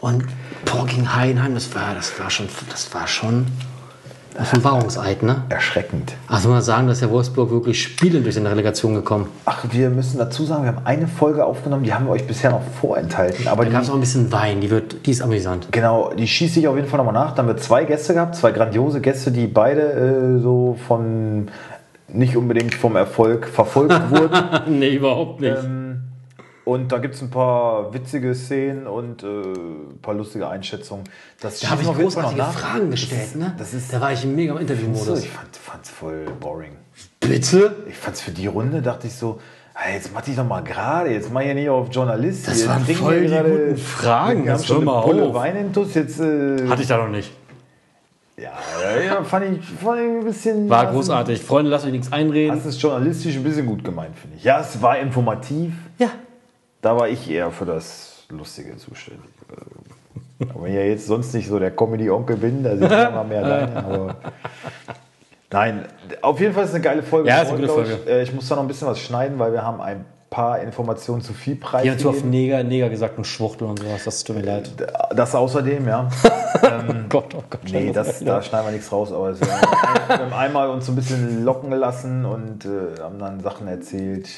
Und boah, gegen Heidenheim, das war, das war schon, das war schon Offenbarungseid, ne? Erschreckend. Also man sagen, dass der Wolfsburg wirklich spielend durch seine Relegation gekommen. Ach, wir müssen dazu sagen, wir haben eine Folge aufgenommen, die haben wir euch bisher noch vorenthalten, aber Da die, gab es auch ein bisschen Wein, die wird, die ist amüsant. genau, die schieße ich auf jeden Fall nochmal nach. Dann haben wir zwei Gäste gehabt, zwei grandiose Gäste, die beide äh, so von nicht unbedingt vom Erfolg verfolgt wurden. [LAUGHS] nee, überhaupt nicht. Und da gibt es ein paar witzige Szenen und äh, ein paar lustige Einschätzungen. Das da habe ich großartige. Fragen gestellt, ne? das ist- da war ich mega im So, Interviewmodus. ich fand es voll boring. Bitte? Ich fand es für die Runde, dachte ich so, hey, jetzt mach dich doch mal gerade, jetzt mach ich ja nicht auf Journalist. Das hier. waren voll die guten Fragen, Wir haben jetzt schon eine mal Pulle auf. Wein intus, jetzt... Äh, Hatte ich da noch nicht. ja, ja, ja, fand ich, fand ich ein bisschen... War großartig. Freunde, lasst euch nichts einreden. Hast es journalistisch ein bisschen gut gemeint, finde ich. Ja, es war informativ. Ja. Da war ich eher für das Lustige zuständig. Aber wenn ich ja jetzt sonst nicht so der Comedy-Onkel bin, da sitze ich immer mehr [LAUGHS] alleine. Aber Nein, auf jeden Fall ist es eine geile Folge. Ja, ist eine gute glaub ich. Folge. Äh, Ich muss da noch ein bisschen was schneiden, weil wir haben ein paar Informationen zu viel Die haben zu oft. Neger, Neger gesagt und Schwuchtel und sowas. Das tut mir leid. Das außerdem, ja. [LAUGHS] Oh Gott, oh Gott. Nee, das, da schneiden wir nichts raus, aber wir haben einmal uns so ein bisschen locken gelassen und äh, haben dann Sachen erzählt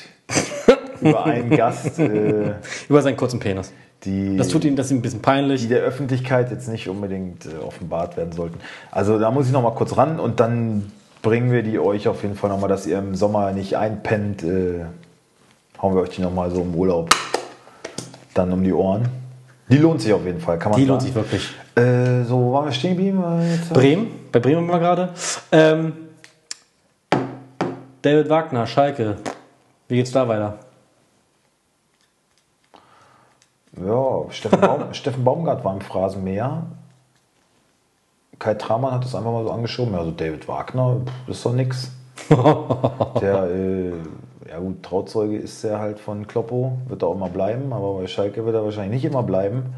über einen Gast, äh, [LAUGHS] Über seinen kurzen Penis. die, Das tut ihm das ist ein bisschen peinlich. die der Öffentlichkeit jetzt nicht unbedingt äh, offenbart werden sollten. Also da muss ich noch mal kurz ran und dann bringen wir die euch auf jeden Fall noch mal, dass ihr im Sommer nicht einpennt. Äh, hauen wir euch die noch mal so im Urlaub dann um die Ohren. Die lohnt sich auf jeden Fall, kann man Die sagen. lohnt sich wirklich. Äh, so, waren wir stehen geblieben? Bremen, bei Bremen waren wir gerade. Ähm, David Wagner, Schalke. Wie geht's da weiter? Ja, Steffen, Baum, [LAUGHS] Steffen Baumgart war im Phrasenmäher. Kai Tramann hat das einfach mal so angeschoben. Also David Wagner, pff, das ist doch nix. [LAUGHS] Der, äh, ja gut, Trauzeuge ist er halt von Kloppo, wird er auch mal bleiben, aber bei Schalke wird er wahrscheinlich nicht immer bleiben.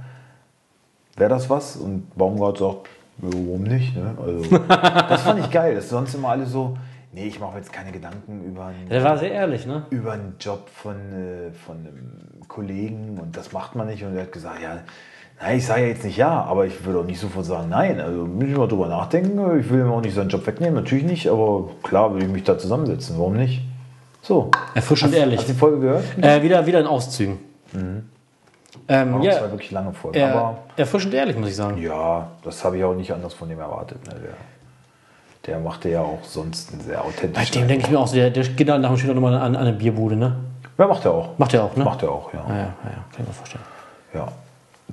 Wäre das was? Und Baumgart sagt, warum nicht? Ne? Also, [LAUGHS] das fand ich geil. Das ist sonst immer alle so, nee, ich mache jetzt keine Gedanken über einen Der war sehr ehrlich, ne? über einen Job von, äh, von einem Kollegen und das macht man nicht. Und er hat gesagt, ja, nein, ich sage ja jetzt nicht ja, aber ich würde auch nicht sofort sagen nein. Also muss ich mal drüber nachdenken. Ich will ihm auch nicht seinen Job wegnehmen, natürlich nicht, aber klar würde ich mich da zusammensetzen. Warum nicht? So. Erfrischend ehrlich. Hast du die Folge gehört? Äh, wieder, wieder in Auszügen. Ähm, Oh, ja, Das war wirklich lange Folge. er, Aber erfrischend ehrlich, muss ich sagen. ja, das habe ich auch nicht anders von dem erwartet. Ne? Der, der machte ja auch sonst einen sehr Bei authentischen. dem denke ich mir auch so, der, der geht dann nach dem Spiel nochmal an, an eine Bierbude, ne? Ja, macht er auch. Macht er auch, ne? Macht er auch, ja. Ja, ja, ja, kann ich mir vorstellen. Ja.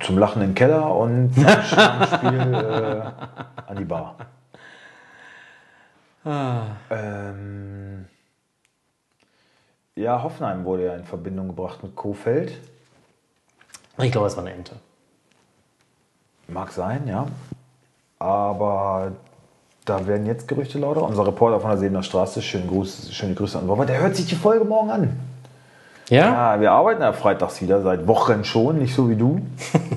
Zum Lachen im Keller und [LAUGHS] dem Spiel äh, an die Bar. Ähm, ja, Hoffenheim wurde ja in Verbindung gebracht mit Kofeld. Ich glaube, es war eine Ente. Mag sein, ja. Aber da werden jetzt Gerüchte lauter. Unser Reporter von der Sebener Straße, schönen Gruß, schöne Grüße an Robert, der hört sich die Folge morgen an. Ja? Ja, wir arbeiten ja freitags wieder, seit Wochen schon, nicht so wie du.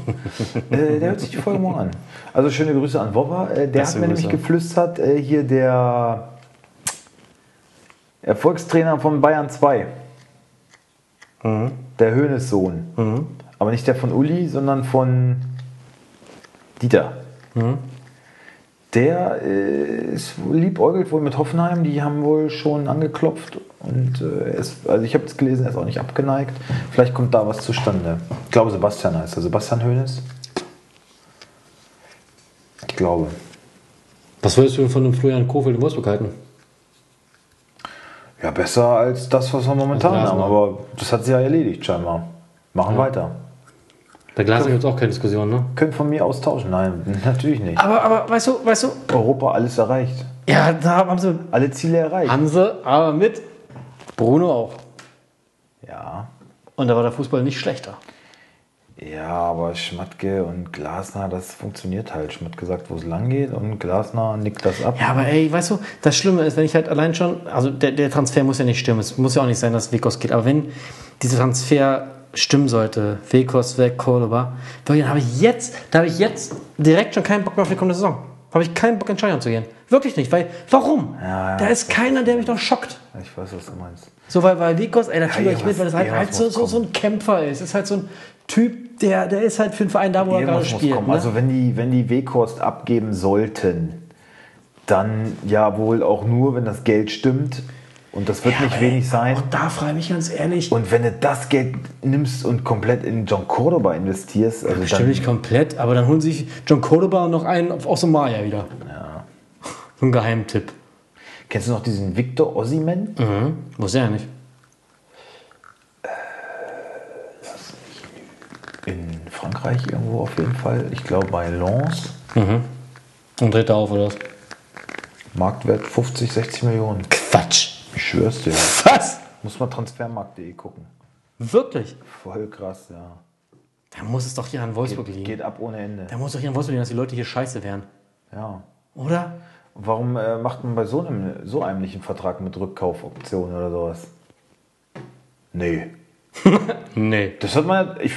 [LAUGHS] äh, der hört sich die Folge morgen an. Also schöne Grüße an Wobber. Äh, der Beste hat mir nämlich geflüstert, äh, hier der Erfolgstrainer von Bayern 2. Mhm. Der Höhnes-Sohn. Aber nicht der von Uli, sondern von Dieter. Mhm. Der äh, ist liebäugelt wohl mit Hoffenheim, die haben wohl schon angeklopft und äh, ist, also ich habe es gelesen, er ist auch nicht abgeneigt. Vielleicht kommt da was zustande. Ich glaube, Sebastian heißt er. Sebastian Hoeneß? Ich glaube. Was würdest du von dem Florian Kofeld in Wolfsburg halten? Ja, besser als das, was wir momentan haben, aber das hat sich ja erledigt scheinbar. Machen weiter. Bei Glasner gibt es auch keine Diskussion, ne? Können von mir austauschen? Nein, [LAUGHS] natürlich nicht. Aber, aber weißt du, weißt du, Europa alles erreicht. ja, da haben sie, Alle Ziele erreicht. haben sie, aber mit Bruno auch. Ja. Und da war der Fußball nicht schlechter. Ja, aber Schmatke und Glasner, das funktioniert halt. Schmatke sagt, wo es lang geht und Glasner nickt das ab. Ja, aber ey, weißt du, das Schlimme ist, wenn ich halt allein schon, also der, der Transfer muss ja nicht stimmen, es muss ja auch nicht sein, dass Wekos geht, aber wenn dieser Transfer stimmen sollte, Wekos weg, Cordoba, dann habe ich jetzt, da habe ich jetzt direkt schon keinen Bock mehr auf die kommende Saison. Habe ich keinen Bock in Stadion zu gehen. Wirklich nicht, weil, warum? Ja, ja. da ist keiner, der mich noch schockt. Ich weiß, was du meinst. So, weil, weil Wekos, ey, da kriege ich irgendwas- mit, weil das halt, halt irgendwas so, so, so ein Kämpfer ist. Ist halt so ein Typ, der, der ist halt für den Verein da, wo er gerade Irgendwas spielt. kommen. Ne? Also wenn die, wenn die Weghorst abgeben sollten, dann ja wohl auch nur, wenn das Geld stimmt. Und das wird Ja, nicht wenig sein. Auch da frage ich mich ganz ehrlich, Und wenn du das Geld nimmst und komplett in John Cordoba investierst, also Bestimmt dann, nicht komplett, aber dann holen sich John Cordoba und noch einen auf- aus Somalia wieder. ja. So ein Geheimtipp. Kennst du noch diesen Victor Ossiman? Mhm. Wusste er nicht. In Frankreich irgendwo auf jeden Fall. Ich glaube bei Lens. Und dreht er auf, oder was? Marktwert 50, 60 Millionen. Quatsch. Ich schwör's dir. Was? Muss mal transfermarkt.de gucken. Wirklich? Voll krass, ja. Da muss es doch hier an Wolfsburg liegen. Geht ab ohne Ende. Da muss doch hier an Wolfsburg liegen, dass die Leute hier scheiße wären. Ja. Oder? Warum äh, macht man bei so einem, so einem nicht einen Vertrag mit Rückkaufoption oder sowas? Nee. [LAUGHS] Nee. Das hat man, ich,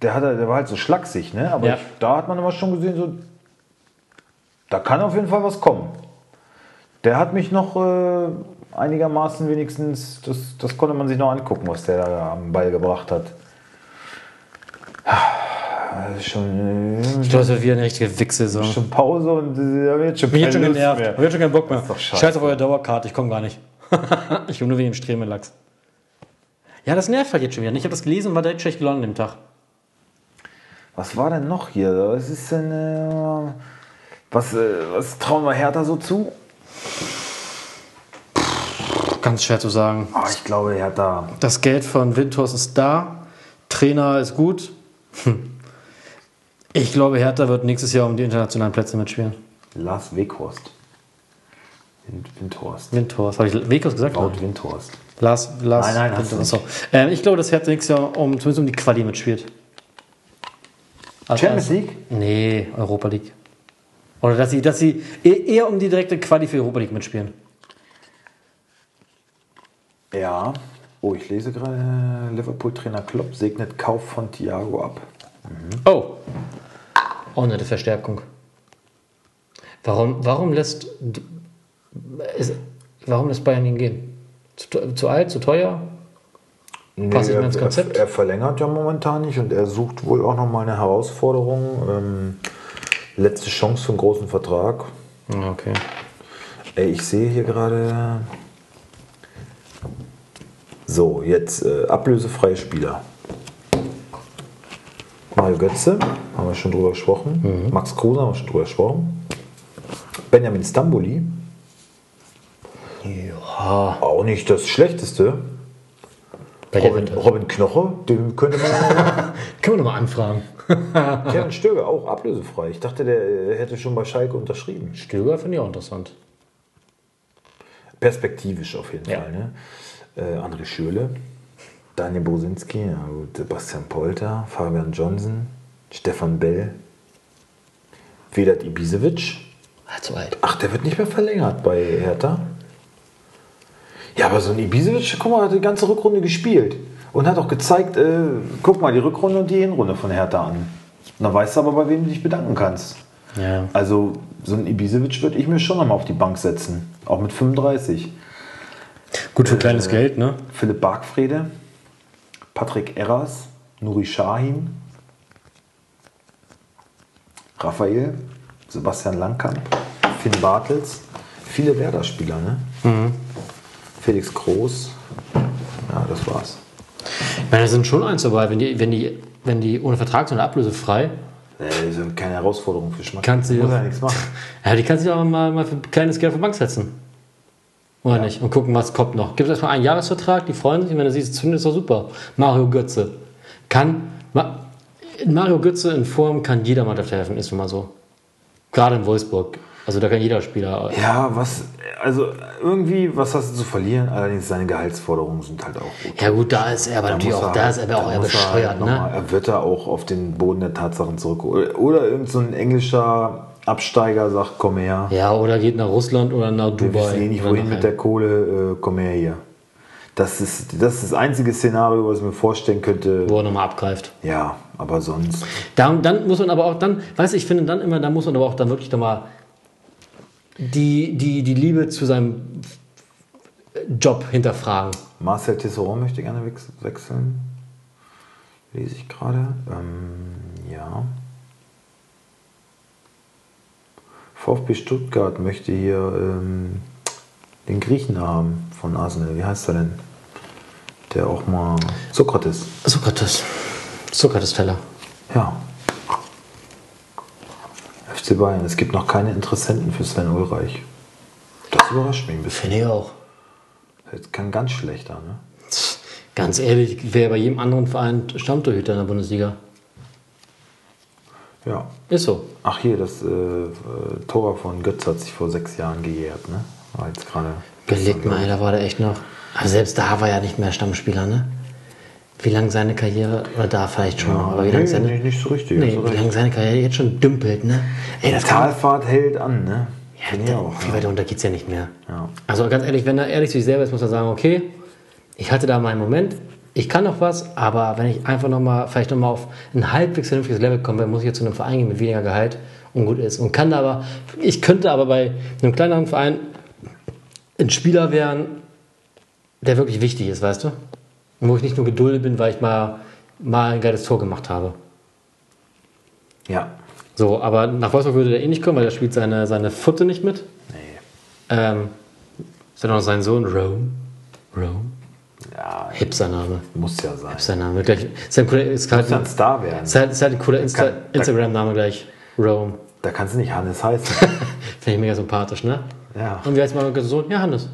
der, hatte, der war halt so schlaksig, ne? Aber Ja. ich, da hat man immer schon gesehen, so, da kann auf jeden Fall was kommen. Der hat mich noch äh, einigermaßen wenigstens, das, das konnte man sich noch angucken, was der da am Ball gebracht hat. Das ist Schon, Ich äh, glaube, es wird wieder eine richtige Wichse-Saison. schon Pause und äh, hab jetzt schon jetzt schon genervt. mehr. Jetzt schon keinen Bock mehr. Das. Scheiß auf eure Dauerkarte, ich komme gar nicht. [LAUGHS] ich komme nur wegen dem Stremelachs. Ja, das nervt halt jetzt schon wieder. Ich habe das gelesen und war direkt schlecht gelaunt an dem Tag. Was war denn noch hier? Was ist denn. Äh, was, äh, was trauen wir Hertha so zu? Ganz schwer zu sagen. Ah, ich glaube, Hertha. Das Geld von Windhorst ist da. Trainer ist gut. Hm. Ich glaube, Hertha wird nächstes Jahr um die internationalen Plätze mitspielen. Lars Weghorst. Wind, Windhorst. Windhorst. Habe ich Wekos gesagt? Laut Windhorst. Lars, Lars Nein, nein, hast du Windhorst. So. Ähm, ich glaube, dass Hertha nächstes Jahr um, zumindest um die Quali mitspielt. Also Champions erst- League? Nee, Europa League. Oder dass sie, dass sie e- eher um die direkte Quali für Europa League mitspielen. Ja. Oh, ich lese gerade, Liverpool-Trainer Klopp segnet Kauf von Thiago ab. Oh. Auch eine Verstärkung. Warum, warum lässt ist, warum lässt Bayern ihn gehen? Zu, zu alt, zu teuer? Passt nicht mehr ins er, Konzept? Er, er verlängert ja momentan nicht und er sucht wohl auch nochmal eine Herausforderung. Ähm, letzte Chance für einen großen Vertrag. Okay. Ey, ich sehe hier gerade. So, jetzt äh, ablösefreie Spieler. Mario Götze, haben wir schon drüber gesprochen. Max Kruse, haben wir schon drüber gesprochen. Benjamin Stamboli, Ja, auch nicht das Schlechteste. Robin. Robin Knoche, den könnte man. [LAUGHS] Können wir nochmal anfragen. [LAUGHS] Kevin Stöger, auch ablösefrei. Ich dachte, der äh, hätte schon bei Schalke unterschrieben. Stöger finde ich auch interessant. Perspektivisch auf jeden Ja. Fall. Ne? Äh, André Schürle, Daniel Bosinski, ja, Sebastian Polter, Fabian Johnson, Stefan Bell, Vedat Ibisevic. Ah, zu alt. Ach, der wird nicht mehr verlängert bei Hertha. Ja, aber so ein Ibisevic, guck mal, hat die ganze Rückrunde gespielt. Und hat auch gezeigt, äh, guck mal die Rückrunde und die Hinrunde von Hertha an. Und dann weißt du aber, bei wem du dich bedanken kannst. Ja. Also so ein Ibisevic würde ich mir schon nochmal auf die Bank setzen. Auch mit 35. Gut für kleines Geld, ne? Philipp Bargfrede, Patrick Erras, Nuri Shahin, Raphael, Sebastian Langkamp, Finn Bartels, viele Werder-Spieler, ne? Felix Groß, ja, das war's. Ich meine, da sind schon eins dabei, wenn die, wenn die, wenn die ohne Vertrag sind oder ablösefrei, Äh, Das ist keine Herausforderung für Schmack. Kannst du- ja nichts machen. [LAUGHS] ja, die kannst du auch mal, mal für kleines Geld auf die Bank setzen. Oder nicht? Und gucken, was kommt noch. Gibt es erstmal einen Jahresvertrag, die freuen sich, wenn du siehst, zündet ist doch super. Mario Götze. Kann, Ma, Mario Götze in Form kann jeder Mannschaft helfen, ist nun mal so. Gerade in Wolfsburg. Also da kann jeder Spieler. Ja, was, also irgendwie, was hast du zu verlieren? Allerdings seine Gehaltsforderungen sind halt auch gut. Ja gut, da ist er aber Da natürlich auch, er da halt- ist er aber auch eher er bescheuert, halt ne? mal- Er wird da auch auf den Boden der Tatsachen zurück. Oder, oder irgend so ein englischer Absteiger sagt, komm her. Ja, oder geht nach Russland oder nach Wir Dubai. wissen eh nicht, wohin mit der Kohle, äh, komm her hier. Das ist, das ist das einzige Szenario, was ich mir vorstellen könnte. wo er nochmal abgreift. Ja, aber sonst. Dann, dann muss man aber auch dann, weißt du, ich finde dann immer, da muss man aber auch dann wirklich nochmal die, die, die Liebe zu seinem Job hinterfragen. Marcel Tisserand möchte gerne wechs- wechseln. Lese ich gerade. Ähm, ja. VfB Stuttgart möchte hier ähm, den Griechen haben von Arsenal. Wie heißt er denn? Der auch mal. Sokrates. Sokrates. Sokrates-Teller. Ja. FC Bayern. Es gibt noch keine Interessenten für Sven Ulreich. Das überrascht mich ein bisschen. Finde ich auch. Jetzt kann ganz schlechter, ne? Ganz ehrlich, wäre bei jedem anderen Verein Stammtorhüter in der Bundesliga. Ja. Ist so. Ach hier, das äh, Tor von Götz hat sich vor sechs Jahren gejährt, ne? War jetzt gerade. Gelegt mal, da war der echt noch. Aber selbst da war er nicht mehr Stammspieler, ne? Wie lange seine Karriere, oder da vielleicht schon, aber wie Nee, lange seine. nicht, nicht so richtig. Nee, du wie lange seine Karriere jetzt schon dümpelt, ne? Ey, das kann, Talfahrt hält an, ne? Ja, da, auch. viel weiter runter geht's ja nicht mehr. Ja. Also ganz ehrlich, wenn er ehrlich zu sich selber ist, muss er sagen, okay, ich hatte da meinen Moment, ich kann noch was, aber wenn ich einfach noch mal, vielleicht noch mal auf ein halbwegs vernünftiges Level komme, dann muss ich jetzt zu einem Verein gehen mit weniger Gehalt und gut ist. Und kann da aber, ich könnte aber bei einem kleineren Verein ein Spieler werden, der wirklich wichtig ist, weißt du? Und wo ich nicht nur geduldet bin, weil ich mal, mal ein geiles Tor gemacht habe. Ja. So, aber nach Wolfsburg würde der eh nicht kommen, weil der spielt seine, seine Futte nicht mit. Nee. Ähm, ist ja noch sein Sohn, Rome. Rome. Ja, Hipster-Name. muss ja sein. Hipster-Name. Gleich, ist ein cooler, ist halt, ja ein Star werden. ist halt, ist halt ein cooler Insta Instagram-Name gleich. Rome. Da kannst du nicht Hannes [LAUGHS] heißen. Finde ich mega sympathisch, ne? ja. Und wie heißt mein Sohn? Ja, Hannes.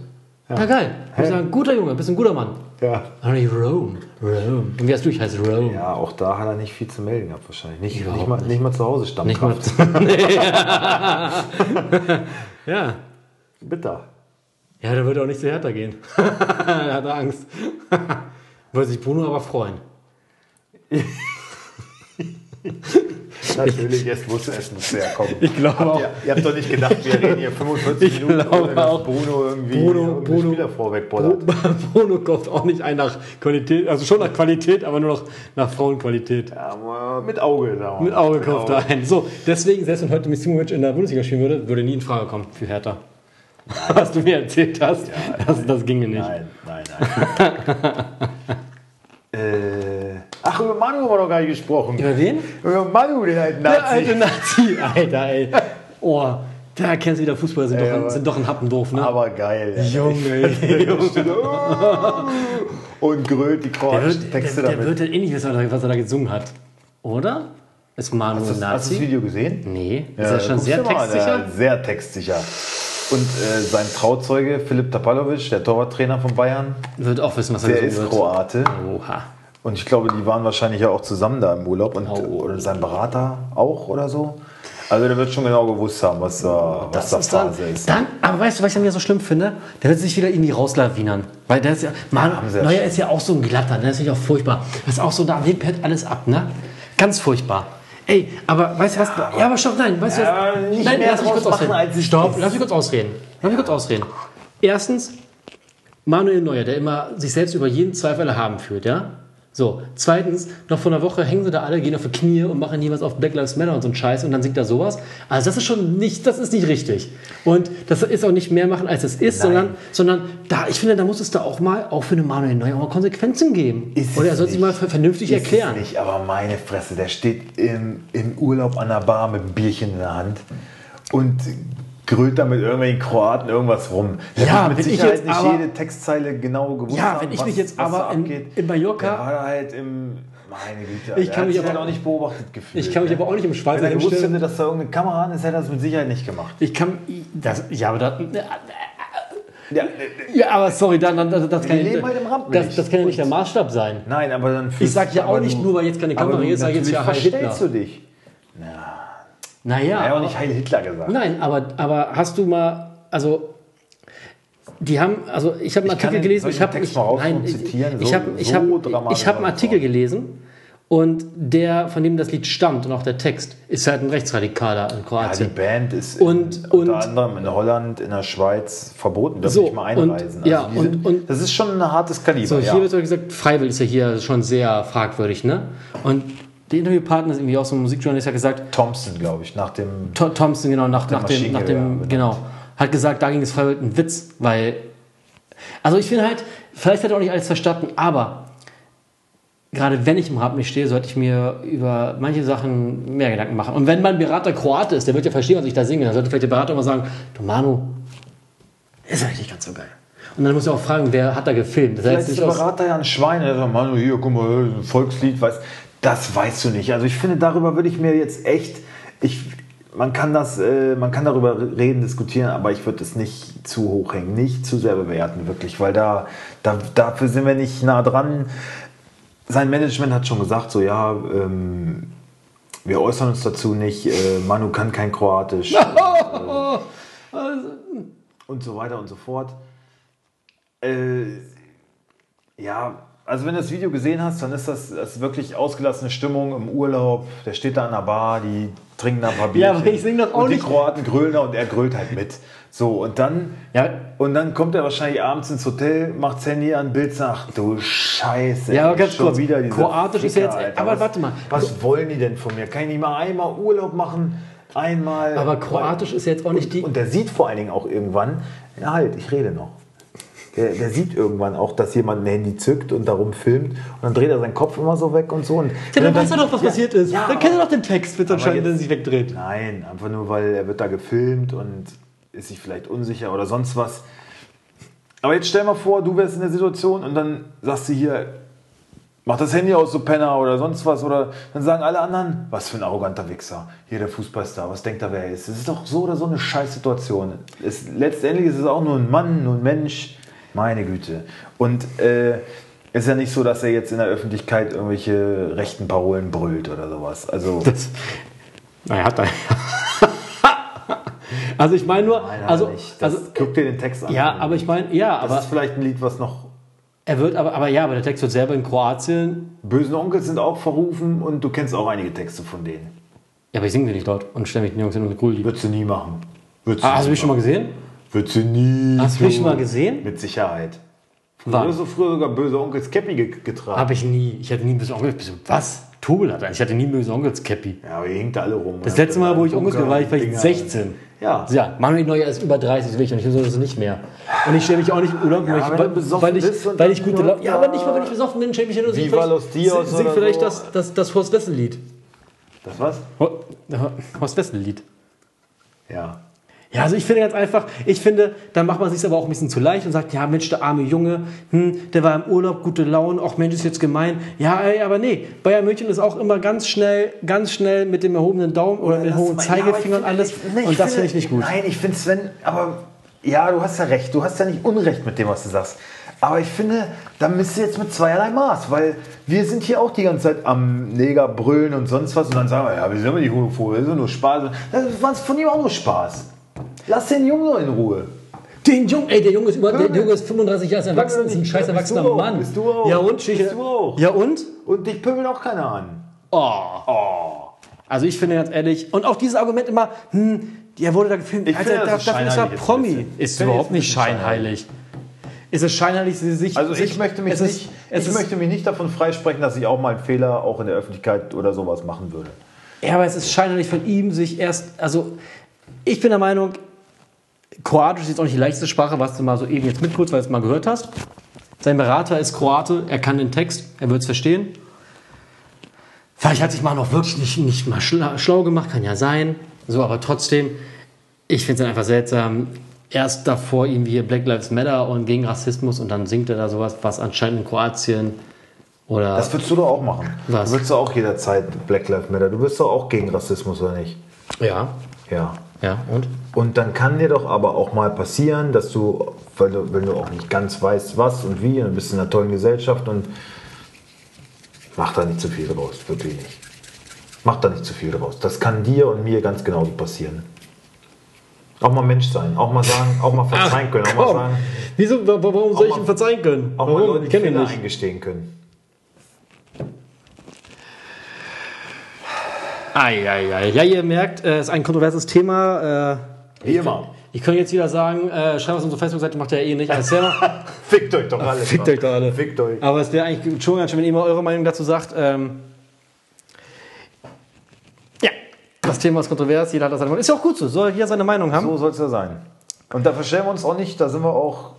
Ja, geil. Ich Hä? sagen, guter Junge, bist ein guter Mann. ja. Nicht Rome. Rome. Und wie heißt du? Ich heiße Rome. Ja, auch da hat er nicht viel zu melden gehabt wahrscheinlich. Nicht, Überhaupt nicht, mal, nicht. nicht mal zu Hause Nicht mal. [LAUGHS] [LAUGHS] Ja. Bitter. Ja, der würde auch nicht zu Hertha gehen. [LAUGHS] er hat Angst. [LAUGHS] Würde sich Bruno aber freuen. [LAUGHS] Natürlich, es muss, es muss ja kommen. Ich glaube habt auch. Ihr, ihr habt doch nicht gedacht, wir reden hier 45 Ich Minuten, glaube ohne dass auch. Bruno irgendwie Bruno- Bruno- Spieler vorwegbollert. Bruno kauft auch nicht ein nach Qualität, also schon nach Qualität, aber nur noch nach Frauenqualität. Ja, mit Auge. Sagen Mit. Auge kauft er ein. So, deswegen, selbst wenn heute Misimovic in der Bundesliga spielen würde, würde nie in Frage kommen für Hertha. [LAUGHS] Was du mir erzählt hast, das, das ginge nicht. Nein, nein, nein. [LAUGHS] äh, ach, über Manu haben wir noch gar nicht gesprochen. Über wen? Über Manu, den alten Der Nazi. alte Nazi, [LAUGHS] Alter, ey. Oh, da kennst du wieder Fußballer, sind, Ey, doch, ein, sind doch ein Happendorf, ne? Aber geil. ja. Junge, Und grölt die der Texte der, der damit. wird halt eh nicht wissen, was er- da gesungen hat. Oder? Ist Manu Hast ein du das- hast du das Nazi? Video gesehen? Nee, ist er schon sehr mal an, textsicher? ja, sehr textsicher. Und äh, sein Trauzeuge Filip Tapalovic, der Torwarttrainer von Bayern, Wird auch wissen, was er der ist wird. Kroate. Oha. Und ich glaube, die waren wahrscheinlich ja auch zusammen da im Urlaub und Oh. oder sein Berater auch oder so. Also der wird schon genau gewusst haben, was da, was da Das ist dann, Phase ist. dann, aber weißt du, was ich an mir so schlimm finde? Der wird sich wieder irgendwie rauslawinern. Weil der ist ja, Mann, Neuer ist ja auch so ein glatter, der ist ja auch furchtbar. Das ist auch so, da halt alles ab, ne? Ganz furchtbar. Ey, aber weißt du was? Ja, aber stopp, nein, weißt du Ja, was? nicht nein, mehr lass mich kurz ausreden. als Stopp, lass mich kurz ausreden. Lass mich kurz ausreden. Erstens, Manuel Neuer, der immer sich selbst über jeden Zweifel haben fühlt, ja? So, zweitens, noch vor einer Woche hängen sie da alle, gehen auf die Knie und machen jeweils auf Black Lives Matter und so ein Scheiß und dann singt er sowas. Also das ist schon nicht, das ist nicht richtig. Und das ist auch nicht mehr machen, als es ist, sondern, sondern da, ich finde, da muss es da auch mal, auch für eine Manuel Neuer, mal Konsequenzen geben. Ist Oder er es soll sich mal ver- vernünftig Ist es erklären. Nicht, aber meine Fresse, der steht im, im Urlaub an der Bar mit einem Bierchen in der Hand und grölt da mit irgendwelchen Kroaten irgendwas rum. Der Ja, mit ich Sicherheit jetzt nicht aber- jede Textzeile genau gewusst Ja, haben, wenn ich was, mich jetzt aber in- abgeht. in Mallorca- Der war halt im... Meine Güte, Ich kann mich sich aber- halt auch nicht beobachtet gefühlt. Ich kann mich aber auch nicht im Schweizer Wenn er gewusst hätte, dass da irgendeine Kamera an ist, hätte er das mit Sicherheit nicht gemacht. Ich kann, das, ja, aber da, Ja, ja, aber sorry, dann, dann, das, das kann leben halt im das, das kann ja nicht der Maßstab sein. nein, aber dann... Ich sag ja auch nicht nur, weil jetzt keine Kamera du- ist, sag ich jetzt ja verstellst du dich. Naja, Er hat auch nicht Heil Hitler gesagt. Nein, aber, aber hast du mal, also die haben, also ich habe einen Artikel gelesen, ich habe Text ich, nein, zitieren? ich So- habe ich so ich habe einen Artikel gelesen und der von dem das Lied stammt und auch der Text ist halt ein Rechtsradikaler in Ja, die Kroatien. Band ist Und- in, und- unter anderem in Holland, in der Schweiz verboten, darf So, nicht mal und- einreisen. ja, die und- und- das ist schon ein hartes Kaliber. So, ja. hier wird so gesagt, Freiwill ist ja hier schon sehr fragwürdig, ne? Und der Interviewpartner ist irgendwie auch so ein Musikjournalist, hat gesagt, Thompson, glaube ich, nach dem. To- Thompson, genau, nach, nach dem, nach dem benannt. genau, hat gesagt, da ging es Freiwild ein Witz, weil, also ich finde halt, vielleicht hat er auch nicht alles verstanden, aber gerade wenn ich im Rampenlicht stehe, sollte ich mir über manche Sachen mehr Gedanken machen. Und wenn mein Berater Kroate ist, der wird ja verstehen, was ich da singe, dann sollte vielleicht der Berater mal sagen, du Manu, ist eigentlich nicht ganz so geil. Und dann muss er auch fragen, wer hat da gefilmt? Das Vielleicht ist der Berater ja ein Schwein, der sagt, Mann, hier, guck mal, ein Volkslied, weiß. Das weißt du nicht. Also ich finde, darüber würde ich mir jetzt echt. Ich, man, kann das, äh, man kann darüber reden, diskutieren, aber ich würde es nicht zu hoch hängen, nicht zu sehr bewerten, wirklich, weil da, da dafür sind wir nicht nah dran. Sein Management hat schon gesagt, so ja, ähm, wir äußern uns dazu nicht, äh, Manu kann kein Kroatisch [LAUGHS] und so weiter und so fort. Äh, ja, Also wenn du das Video gesehen hast, dann ist das, das ist wirklich ausgelassene Stimmung im Urlaub. Der steht da an der Bar, die trinken da ein paar Bierchen. aber ich sing doch auch und nicht- die Kroaten grölen da und er grölt halt mit. So, und dann, Ja. und dann kommt er wahrscheinlich abends ins Hotel, macht das Handy an, Bild sagt, du Scheiße. Ja, aber ganz schon kurz, Wieder Kroatisch ist ja jetzt- Alter. aber was, warte mal. Was wollen die denn von mir? Kann ich nicht mal einmal Urlaub machen? Einmal. Aber Kroatisch ist jetzt auch nicht die. Und der sieht vor allen Dingen auch irgendwann, ja halt, ich rede noch. Der, der sieht irgendwann auch, dass jemand ein Handy zückt und darum filmt und dann dreht er seinen Kopf immer so weg und so. Und Ja, dann und weiß er doch, was ja, passiert ist. Ja, dann kennt er doch den Text, wird anscheinend, jetzt- sich wegdreht. Nein, einfach nur, weil er wird da gefilmt und ist sich vielleicht unsicher oder sonst was. Aber jetzt stell mal vor, du wärst in der Situation und dann sagst du hier, mach das Handy aus, so Penner oder sonst was. Oder dann sagen alle anderen, was für ein arroganter Wichser. Hier der Fußballstar, was denkt er, wer er ist? Das ist doch so oder so eine Scheißsituation. Es, letztendlich ist es auch nur ein Mann, nur ein Mensch. Meine Güte. Und äh, es ist ja nicht so, dass er jetzt in der Öffentlichkeit irgendwelche rechten Parolen brüllt oder sowas. Also. [LAUGHS] Das, naja, hat er. [LAUGHS] also ich meine nur, Nein, also, nicht. Das, also guck dir den Text an. ja, aber ich meine, ja, Das aber ist vielleicht ein Lied, was noch. er wird, aber, aber ja, aber der Text wird selber in Kroatien. Bösen Onkels sind auch verrufen und du kennst auch einige Texte von denen. Ja, aber ich singe die nicht dort und stelle mich den Jungs hin und die. Würdest du nie machen. Würdest du Ah, hast du mich schon mal gesehen? Würdest du nie. Hast du mich schon mal gesehen? Mit Sicherheit. Wann? Du hast so früher sogar böse Onkels Cappy ge getragen. Habe ich nie. Ich hatte nie einen bösen Onkel. Bist du- Was? Tobel hat er. Ich hatte nie bösen Onkels Cappy. ja, aber ihr hinkt alle rum. Das letzte Mal, wo ich Onkel war, war ich vielleicht 16. Ja. Ja, Manuel Neuer ist über 30, das will ich und ich so das nicht mehr. Und ich stelle mich auch nicht im Urlaub, weil, Ja, ich, weil, besoffen weil, ich, weil ich gute Laune. Ja, aber nicht mal, wenn ich besoffen bin, stelle ich mich hin und sing Dios vielleicht, sing oder vielleicht so. das, das, das Horst Wessel-Lied. Das was? Ho- Horst Wessel-Lied. Ja. Ja, also ich finde ganz einfach, ich finde, dann macht man sich aber auch ein bisschen zu leicht und sagt, ja Mensch, der arme Junge, hm, der war im Urlaub, gute Laune, auch Mensch ist jetzt gemein. Ja, ey, aber nee, Bayern München ist auch immer ganz schnell, ganz schnell mit dem erhobenen Daumen oder mit dem hohen Zeigefinger und ich alles. finde- nee, und das finde- ich nicht gut. Nein, ich finde Sven, aber ja, du hast ja recht. Du hast ja nicht Unrecht mit dem, was du sagst. Aber ich finde, da misst du jetzt mit zweierlei Maß, weil wir sind hier auch die ganze Zeit am Neger brüllen und sonst was und dann sagen wir, ja, wir sind immer die Homophobe, das ist nur Spaß. Das war von ihm auch nur Spaß. Lass den Jungen doch in Ruhe. Den Jungen, ey, der Junge ist über, der. Junge ist 35 Jahre erwachsen, ist ein scheiß Ja, bist erwachsener du auch, Mann. bist du auch. Ja und? Bist du auch. Ja und? Und dich pöbeln auch keiner an. Oh. Also ich finde ganz ehrlich, und auch dieses Argument immer, hm, der wurde da gefilmt, Ich Alter, ist dafür ist er Promi. Ist Ich überhaupt nicht scheinheilig. Ist es scheinheilig, sie sich... Also sich, ich möchte mich ist- nicht, es ich ist, möchte mich nicht davon freisprechen, dass ich auch mal einen Fehler auch in der Öffentlichkeit oder sowas machen würde. Ja, aber es ist scheinheilig von ihm, sich erst... Also ich bin der Meinung, Kroatisch ist jetzt auch nicht die leichteste Sprache, was du mal so eben jetzt mitkurz, weil du es mal gehört hast. Sein Berater ist Kroate, er kann den Text, er wird es verstehen. Vielleicht hat sich mal noch wirklich nicht, nicht mal schla schlau gemacht, kann ja sein. So, aber trotzdem, ich finde es einfach seltsam. Erst davor irgendwie Black Lives Matter und gegen Rassismus und dann singt er da sowas, was anscheinend in Kroatien oder. Das würdest du doch auch machen. Was? Du würdest doch auch jederzeit Black Lives Matter. Du bist doch auch gegen Rassismus, oder nicht? ja, Ja. Ja, und? Und dann kann dir doch aber auch mal passieren, dass du, weil du, wenn du auch nicht ganz weißt, was und wie, und du bist in einer tollen Gesellschaft und mach da nicht zu viel draus, wirklich nicht. Mach da nicht zu viel draus. Das kann dir und mir ganz genauso passieren. Auch mal Mensch sein, auch mal sagen, auch mal [LAUGHS] verzeihen können, auch mal sagen, Wieso, wa- warum soll ich mal- ihm verzeihen können? auch mal Warum? Leuten Ich kenne ihn nicht. eingestehen können. Eieiei. Ja, ihr merkt, es ist ein kontroverses Thema. Äh, Wie immer. ich könnte jetzt wieder sagen, äh, schreibt auf unsere Facebook-Seite, macht ihr ja eh nicht. Erzähl mal. [LAUGHS] Fickt euch doch alle. Fickt euch doch alle. Fickt euch. Aber es wäre eigentlich schon ganz schön, wenn ihr mal eure Meinung dazu sagt. Ähm, ja, das Thema ist kontrovers, jeder hat das seine Meinung. Ist ja auch gut so, soll jeder seine Meinung haben. So soll es ja sein. Und da verstellen wir uns auch nicht, da sind wir auch,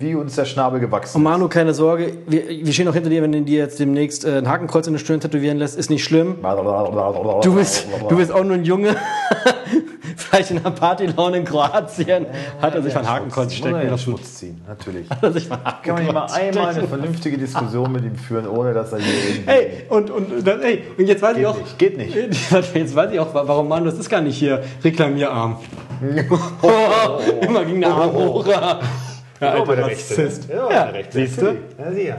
wie uns der Schnabel gewachsen Und Manu, keine Sorge, wir, wir stehen auch hinter dir, wenn du dir jetzt demnächst äh, ein Hakenkreuz in die Stirn tätowieren lässt, ist nicht schlimm. ist. Du bist, du bist auch nur ein Junge. [LAUGHS] Vielleicht in einer Partylaune in Kroatien hat er sich ein Hakenkreuz stecken Muss er ja lassen. Schmutz ziehen, natürlich. Hat er sich ein Kann man nicht mal einmal eine vernünftige Diskussion mit ihm führen, ohne dass er hier. Hey, und, und, das, ey, und jetzt weiß ich auch. nicht, geht nicht. [LAUGHS] Jetzt weiß ich auch, warum Manu, das ist gar nicht hier reklamierarm. [LAUGHS] Immer ging der Arm hoch. Ja, Oh, bei der Rassist. Ja, der Rechte. siehst du? Ja, sieh ja.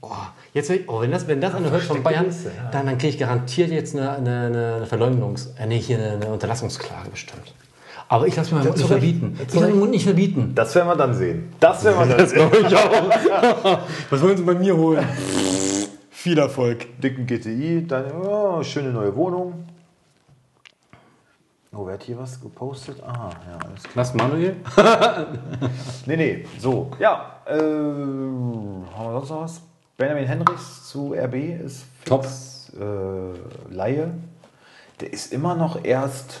Oh, jetzt, oh, wenn das, wenn das einer hört von Bayern, Liste, ja. dann, dann kriege ich garantiert jetzt eine, eine, eine Verleumdungs-, äh, nee, hier eine, eine Unterlassungsklage bestimmt. Aber ich lasse mir meinen Mund nicht verbieten. Ich lasse meinen Mund nicht verbieten. Das werden wir dann sehen. Das werden wir [LAUGHS] dann sehen. ich auch. [LAUGHS] Was wollen Sie bei mir holen? [LAUGHS] Viel Erfolg. Dicken GTI, deine oh, schöne neue Wohnung. Oh, wer hat hier was gepostet? Aha, ja, alles klar. Was, Manuel? [LAUGHS] Nee, nee, so. Ja, äh, haben wir sonst noch was? Benjamin Henrichs zu RB ist fix. Äh, Laie. Der ist immer noch erst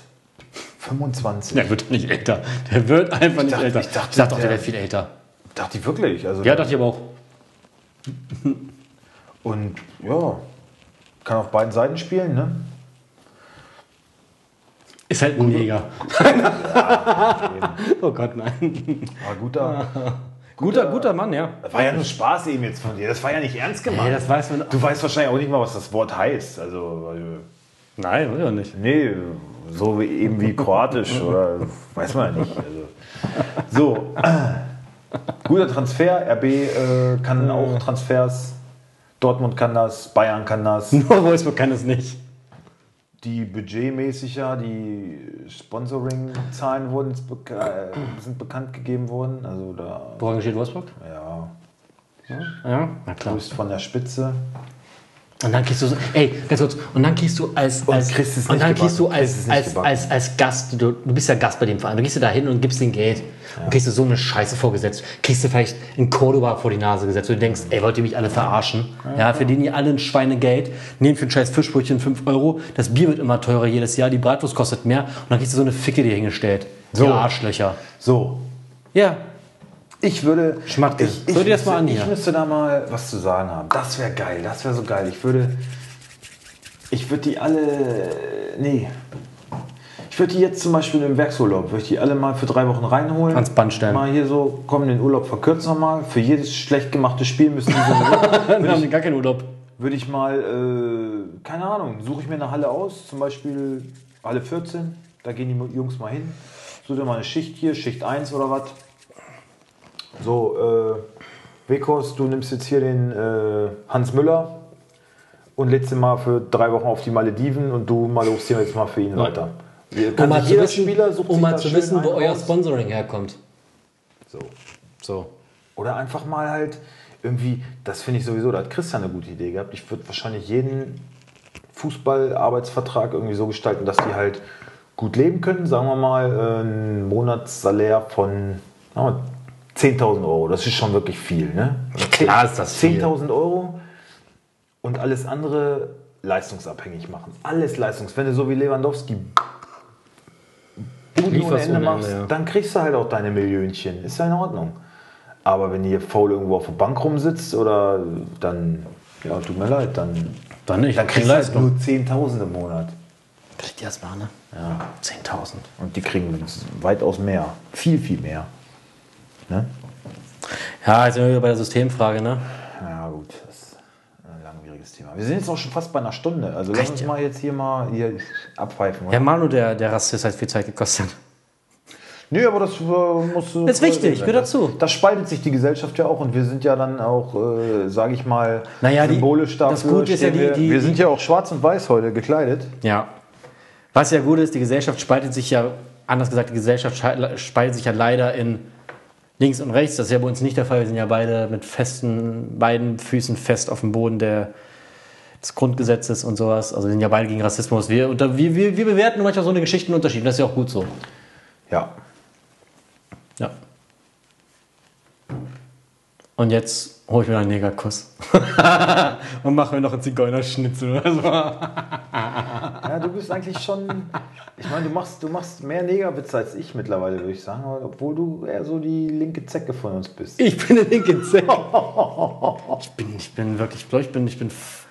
25. Der wird nicht älter. Der wird einfach nicht dachte- älter. ich dachte, ich dachte auch, der der- wäre viel älter. Dachte ich wirklich. Also, Ja, dachte ich aber auch. Und ja, kann auf beiden Seiten spielen, ne? Ist halt ein Jäger. [LAUGHS] oh Gott, nein. War guter. [LAUGHS] Guter, guter Mann, ja. Das war ja nur Spaß eben jetzt von dir. Das war ja nicht ernst gemeint. Nee, das weiß man. du weißt wahrscheinlich auch nicht mal, was das Wort heißt. Also, Nein, weiß ich auch nicht. nee, so wie, eben wie Kroatisch oder weiß man ja nicht. Also, so, [CLEARS THROAT] guter Transfer. RB äh, kann auch Transfers. Dortmund kann das, Bayern kann das. [LAUGHS] Nur Wolfsburg kann es nicht. Die budgetmäßig ja, die Sponsoring-Zahlen wurden beka- äh, sind bekannt gegeben worden. Also da, Woran steht Wolfsburg? ja, Ja, na klar. grüßt von der Spitze. Und dann kriegst du so, ey, ganz kurz, und dann kriegst du als, als kriegst und nicht dann kriegst du als, als, als, als Gast, du, du bist ja Gast bei dem Verein, du gehst da hin und gibst den Geld. Und kriegst du so eine Scheiße vorgesetzt, kriegst du vielleicht in Cordoba vor die Nase gesetzt. Und du denkst, ey, wollt ihr mich alle verarschen? Ja, verdienen ihr alle ein Schweinegeld, nehmen für ein scheiß Fischbrötchen 5 Euro, das Bier wird immer teurer jedes Jahr, die Bratwurst kostet mehr. Und dann kriegst du so eine Ficke dir hingestellt. So. So. Die Arschlöcher. So, Ja, ich würde. Schmackes. Ich, ich, Hör dir das mal an ich hier. müsste da mal was zu sagen haben. Das wäre geil, das wäre so geil. Ich würde. Ich würde die alle. Nee. Ich würde die jetzt zum Beispiel im Werksurlaub, würde ich die alle mal für drei Wochen reinholen. Ans Band stellen. Mal hier so, komm, den Urlaub verkürzen mal. Für jedes schlecht gemachte Spiel müssen die so [LAUGHS] dann haben die gar keinen Urlaub. würde ich mal, äh, keine Ahnung, suche ich mir eine Halle aus, zum Beispiel Halle 14, da gehen die Jungs mal hin, suche dir mal eine Schicht hier, Schicht 1 oder was. So, äh, Wekos, du nimmst jetzt hier den äh, Hans Müller und lädst ihn mal für drei Wochen auf die Malediven und du mal lobst hier jetzt mal für ihn weiter. Wir- Kann Um mal zu wissen, um mal zu wissen wo euer. Sponsoring herkommt. So. So. Oder einfach mal halt irgendwie, das finde ich sowieso, da hat Christian eine gute Idee gehabt. Ich würde wahrscheinlich jeden Fußballarbeitsvertrag irgendwie so gestalten, dass die halt gut leben können. Sagen wir mal, äh, ein Monatssalär von 10.000 Euro. Das ist schon wirklich viel, ne? Klar ist das viel. 10.000 Euro und alles andere leistungsabhängig machen. Alles leistungs. Wenn du so wie Lewandowski Buden ohne Ende machst, ja. dann kriegst du halt auch deine Millionchen. Ist ja in Ordnung. Aber wenn ihr faul irgendwo auf der Bank rumsitzt oder dann, ja, tut mir leid, dann, Dann nicht. dann kriegst du halt nur 10.000 im Monat. Kriegt ihr das mal, ne? Ja. 10.000. Und die kriegen weitaus mehr. Viel, viel mehr. Ne? Ja, jetzt sind wir wieder bei der Systemfrage, ne? Ja, gut, das ist ein langwieriges Thema. Wir sind jetzt auch schon fast bei einer Stunde. Also lass Echt, uns mal jetzt hier mal hier abpfeifen. Oder? Ja, Manu, der, der Rassist, hat viel Zeit gekostet. Nö, aber das äh, muss. äh, Ist wichtig, gehört Das- dazu. Das spaltet sich die Gesellschaft ja auch und wir sind ja dann auch, äh, sage ich mal, Naja, die- symbolisch dafür. das Gute ist ja die- wir, die- wir sind ja auch schwarz und weiß heute gekleidet. Ja. Was ja gut ist, die Gesellschaft spaltet sich ja, anders gesagt, die Gesellschaft spaltet sich ja leider in links und rechts. Das ist ja bei uns nicht der Fall. Wir sind ja beide mit festen, beiden Füßen fest auf dem Boden der, des Grundgesetzes und sowas. Also wir sind ja beide gegen Rassismus. Wir, unter, wir, wir, wir bewerten manchmal so eine Geschichte unterschiedlich. Das ist ja auch gut so. Ja. Ja. Und jetzt hole ich mir einen Negerkuss. [LAUGHS] und mache mir noch einen Zigeunerschnitzel oder so. [LAUGHS] Ja, du bist eigentlich schon. Ich meine, du machst, du machst mehr Negerwitze als ich mittlerweile, würde ich sagen, obwohl du eher so die linke Zecke von uns bist. Ich bin eine linke Zecke. [LAUGHS] Ich bin, ich bin wirklich, ich bin, ich bin. f-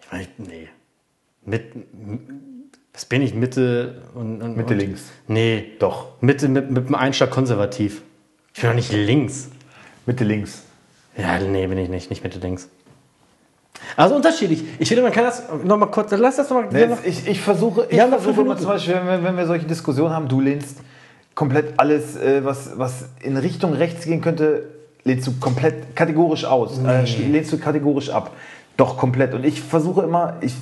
Ich meine, ich- nee. Mit, was bin ich? Mitte und. und Mitte und, links. Nee. Doch, Mitte mit, mit dem Einschlag konservativ. Ich bin doch nicht links. Mitte links. Ja, nee, bin ich nicht. Nicht Mitte links. Also unterschiedlich. Ich finde, man kann das noch mal kurz. Lass das noch mal. Nee, ich, ich versuche, ich versuche immer zum Beispiel, wenn wir, wenn wir solche Diskussionen haben, du lehnst komplett alles, äh, was, was in Richtung rechts gehen könnte, lehnst du komplett kategorisch aus. Äh, lehnst du kategorisch ab. Doch, komplett. Und ich versuche immer, ich,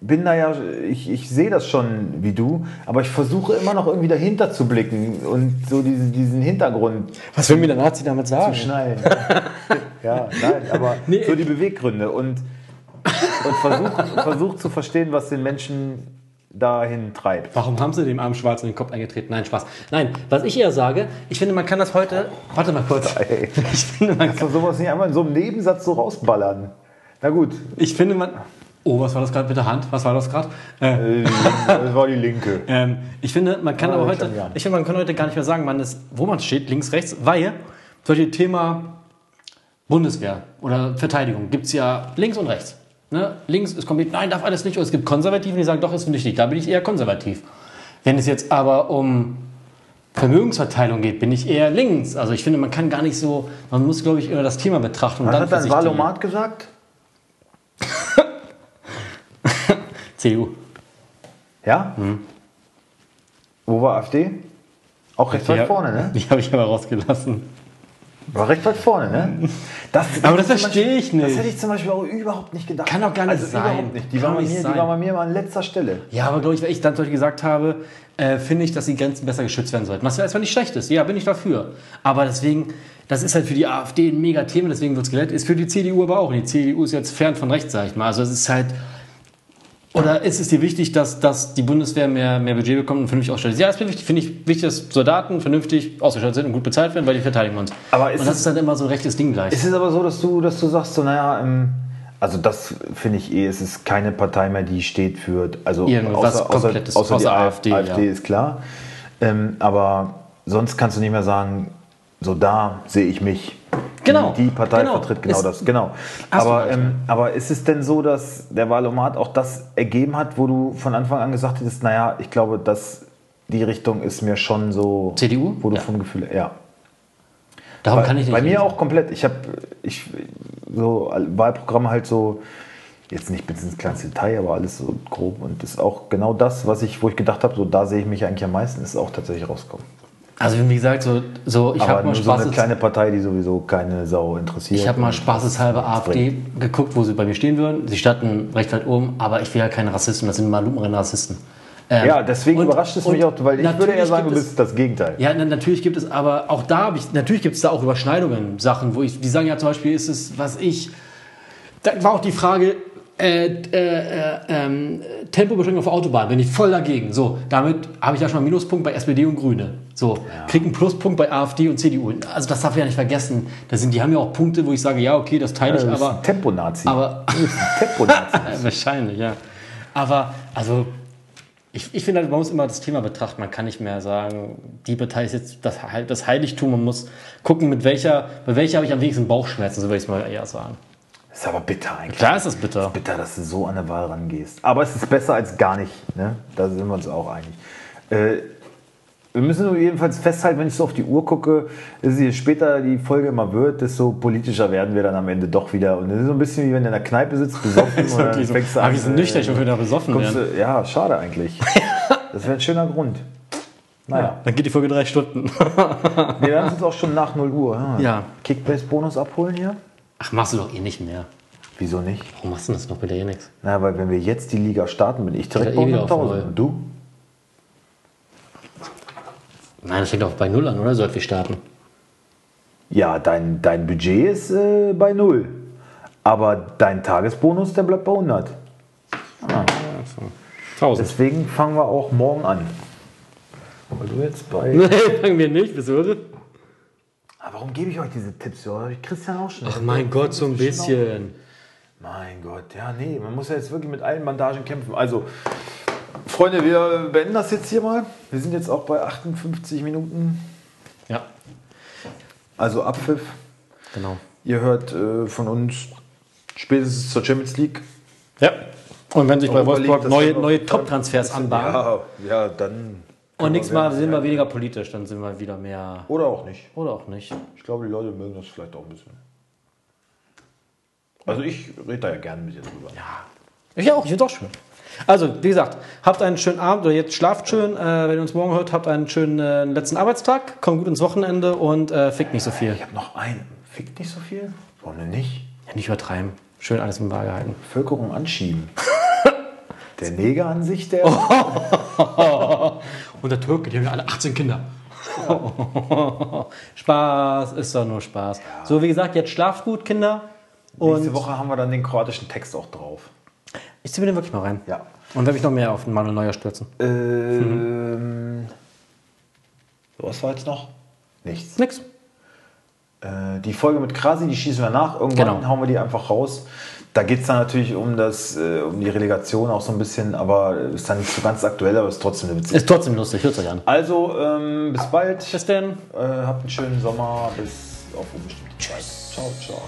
bin da ja, ich, ich sehe das schon wie du, aber ich versuche immer noch irgendwie dahinter zu blicken und so diesen, diesen Hintergrund Was will mir der Nazi damit sagen? zu schnallen. [LAUGHS] ja, nein, aber [LAUGHS] Nee. so die Beweggründe und, und versucht versuch zu verstehen, was den Menschen dahin treibt. Warum haben sie dem armen Schwarz in den Kopf eingetreten? Nein, Spaß. Nein, was ich eher sage, ich finde, man kann das heute. Warte mal kurz. Ey. Ich finde, man, Kannst du sowas nicht einmal in so einem Nebensatz so rausballern? Na gut, ich finde, man. Oh, was war das gerade mit der Hand? Was war das gerade? Äh, äh, das war die linke. [LAUGHS] ähm, ich finde, man kann Ah, aber heute, ich finde, man kann heute gar nicht mehr sagen, man ist, wo man steht, links, rechts, weil Beispiel Thema Bundeswehr oder Verteidigung gibt es ja links und rechts. Ne? Links ist komplett, nein, darf alles nicht. Oder es gibt Konservativen, die sagen, doch, ist wichtig. Da bin ich eher konservativ. Wenn es jetzt aber um Vermögensverteilung geht, bin ich eher links. Also ich finde, man kann gar nicht so, man muss, glaube ich, eher das Thema betrachten. und Was dann hat dein Wahlomat gesagt? CDU. Ja? Wo war AfD? Auch recht weit Die- vorne, ne? Die habe ich aber rausgelassen. War recht weit vorne, ne? Das, Aber das verstehe ich nicht. Das hätte ich zum Beispiel auch überhaupt nicht gedacht. Kann doch gar nicht also sein. Überhaupt nicht. Die, Kann war bei nicht mir, die sein. war bei mir mal an letzter Stelle. Ja, aber glaube ich, weil ich dann Beispiel gesagt habe, äh, finde ich, dass die Grenzen besser geschützt werden sollten. Was ja erstmal nicht schlecht ist. Ja, bin ich dafür. Aber deswegen, das ist halt für die AfD ein mega Thema, deswegen wird es gelettet. Ist für die CDU aber auch. Und die CDU ist jetzt fern von rechts, sag ich mal. Also es ist halt. Oder ist es dir wichtig, dass, dass die Bundeswehr mehr, mehr Budget bekommt und vernünftig ausstattet? ist? Ja, das ist mir wichtig. Finde ich wichtig, dass Soldaten vernünftig ausgestattet sind und gut bezahlt werden, weil die verteidigen uns. Aber und das es- ist dann immer so ein rechtes Ding gleich. Es ist aber so, dass du, dass du sagst, so, naja, ähm, also das finde ich eh, es ist keine Partei mehr, die steht für, also Irgendwas Komplettes, außer, außer die AfD, AfD ja. ist klar. Ähm, aber sonst kannst du nicht mehr sagen, so da sehe ich mich. Genau, Die, Partei genau. vertritt genau Ist- das, genau. Aber, ähm, aber ist es denn so, dass der Wahlomat auch das ergeben hat, wo du von Anfang an gesagt hättest, naja, ich glaube, dass die Richtung ist mir schon so, CDU? wo du Ja. vom Gefühl, ja. Darum Bei, kann ich nicht bei mir lesen. auch komplett. Ich habe ich, so Wahlprogramme halt so, jetzt nicht bis ins kleinste Detail, aber alles so grob. Und das ist auch genau das, was ich, wo ich gedacht habe, so da sehe ich mich eigentlich am meisten, ist auch tatsächlich rausgekommen. Also wie gesagt, so, so ich habe mal nur so eine Spaß. kleine Partei, die sowieso keine Sau interessiert. Ich habe mal spaßeshalber AfD geguckt, wo sie bei mir stehen würden. Sie standen recht weit oben, aber ich will ja keine Rassisten, das sind mal lupenreine Rassisten. Ähm, Ja, deswegen und- überrascht es mich auch, weil ich würde eher sagen, du bist das Gegenteil. Ja, na, natürlich gibt es aber auch da habe ich, natürlich gibt es da auch Überschneidungen, Sachen, wo ich, die sagen ja zum Beispiel, ist es, was ich, da war auch die Frage, äh, äh, äh, ähm, Tempobeschränkung auf Autobahn, bin ich voll dagegen. So, damit habe ich ja schon mal einen Minuspunkt bei SPD und Grüne. So, krieg einen Pluspunkt bei AfD und CDU. Also das darf ich ja nicht vergessen. Das sind, die haben ja auch Punkte, wo ich sage, ja, okay, das teile ich, bist aber Temponazi. aber- Temponazi. [LAUGHS] wahrscheinlich, ja. Aber, also, ich, ich finde, halt, man muss immer das Thema betrachten. Man kann nicht mehr sagen, die Partei ist jetzt das, das Heiligtum. Man muss gucken, mit welcher, bei welcher habe ich am wenigsten Bauchschmerzen, so würde ich es mal eher sagen. Ist aber bitter eigentlich. Klar ist das bitter. bitter, dass du so an der Wahl rangehst. Aber es ist besser als gar nicht. Ne? Da sind wir uns auch einig. Äh, wir müssen nur jedenfalls festhalten, wenn ich so auf die Uhr gucke, dass je später die Folge immer wird, desto politischer werden wir dann am Ende doch wieder. Und das ist so ein bisschen wie wenn du in der Kneipe sitzt, besoffen [LAUGHS] Wirklich so. fängst Aber wir sind nüchtern, ich wir da besoffen kommst werden. Ja, schade eigentlich. [LAUGHS] Das wäre ein schöner Grund. Naja, Dann geht die Folge drei Stunden. wir werden uns auch schon nach 0 Uhr. Ja. Ja. Kickbase-Bonus abholen hier? Ach, machst du doch eh nicht mehr. Wieso nicht? Warum machst du das noch mit der eh nix? Na, weil wenn wir jetzt die Liga starten, bin ich direkt Ja, bei eh wieder auf 100.000. null. Und du? Nein, das fängt doch bei Null an, oder? Sollte wir starten. Ja, dein, dein Budget ist äh, bei null. Aber dein Tagesbonus, der bleibt bei 100. 1000. Deswegen fangen wir auch morgen an. Weil du jetzt bei. [LAUGHS] Nee, fangen wir nicht. Wieso? Warum gebe ich euch diese Tipps? Ja, hab ich Christian auch schon. Ach mein Gott, so ein bisschen. Mein Gott, ja, nee, man muss ja jetzt wirklich mit allen Bandagen kämpfen. Also, Freunde, wir beenden das jetzt hier mal. Wir sind jetzt auch bei 58 Minuten. Ja, Also Abpfiff. genau. Ihr hört äh, von uns spätestens zur Champions League. Ja. Und wenn sich bei Wolfsburg neue, neue Top-Transfers anbahnen Ja, ja, dann. Und nächstes Mal sind wir weniger politisch, dann sind wir wieder mehr. Oder auch nicht. Oder auch nicht. Ich glaube, die Leute mögen das vielleicht auch ein bisschen. Also ich rede da ja gerne mit dir drüber. Ich auch, ich finde auch schön. Also, wie gesagt, habt einen schönen Abend oder jetzt schlaft schön. Äh, wenn ihr uns morgen hört, habt einen schönen äh, letzten Arbeitstag. Kommt gut ins Wochenende und äh, fickt nicht so viel. Ich habe noch einen. Fickt nicht so viel? Warum denn nicht? Ja, nicht übertreiben. Schön alles im Waage halten. Bevölkerung anschieben. [LAUGHS] Der Neger an sich, der. [LAUGHS] [LAUGHS] Und der Türke, die haben ja alle 18 Kinder. [LAUGHS] Spaß, ist doch nur Spaß. So, wie gesagt, jetzt schlaft gut, Kinder. Nächste Und Woche haben wir dann den kroatischen Text auch drauf. ich ziehe mir den wirklich mal rein. Ja. Und werde mich noch mehr auf den Manuel Neuer stürzen. Ähm, so, was war jetzt noch? Nichts. Nix. Äh, die Folge mit Krasi, die schießen wir nach. Irgendwann Genau. hauen wir die einfach raus. Da geht es dann natürlich um, das, äh, um die Relegation auch so ein bisschen, aber ist dann nicht so ganz aktuell, aber ist trotzdem eine witzige. Ist trotzdem lustig, hört euch an. Also, ähm, bis bald. Bis denn. Äh, habt einen schönen Sommer. Bis auf unbestimmte Zeit. Ciao, ciao.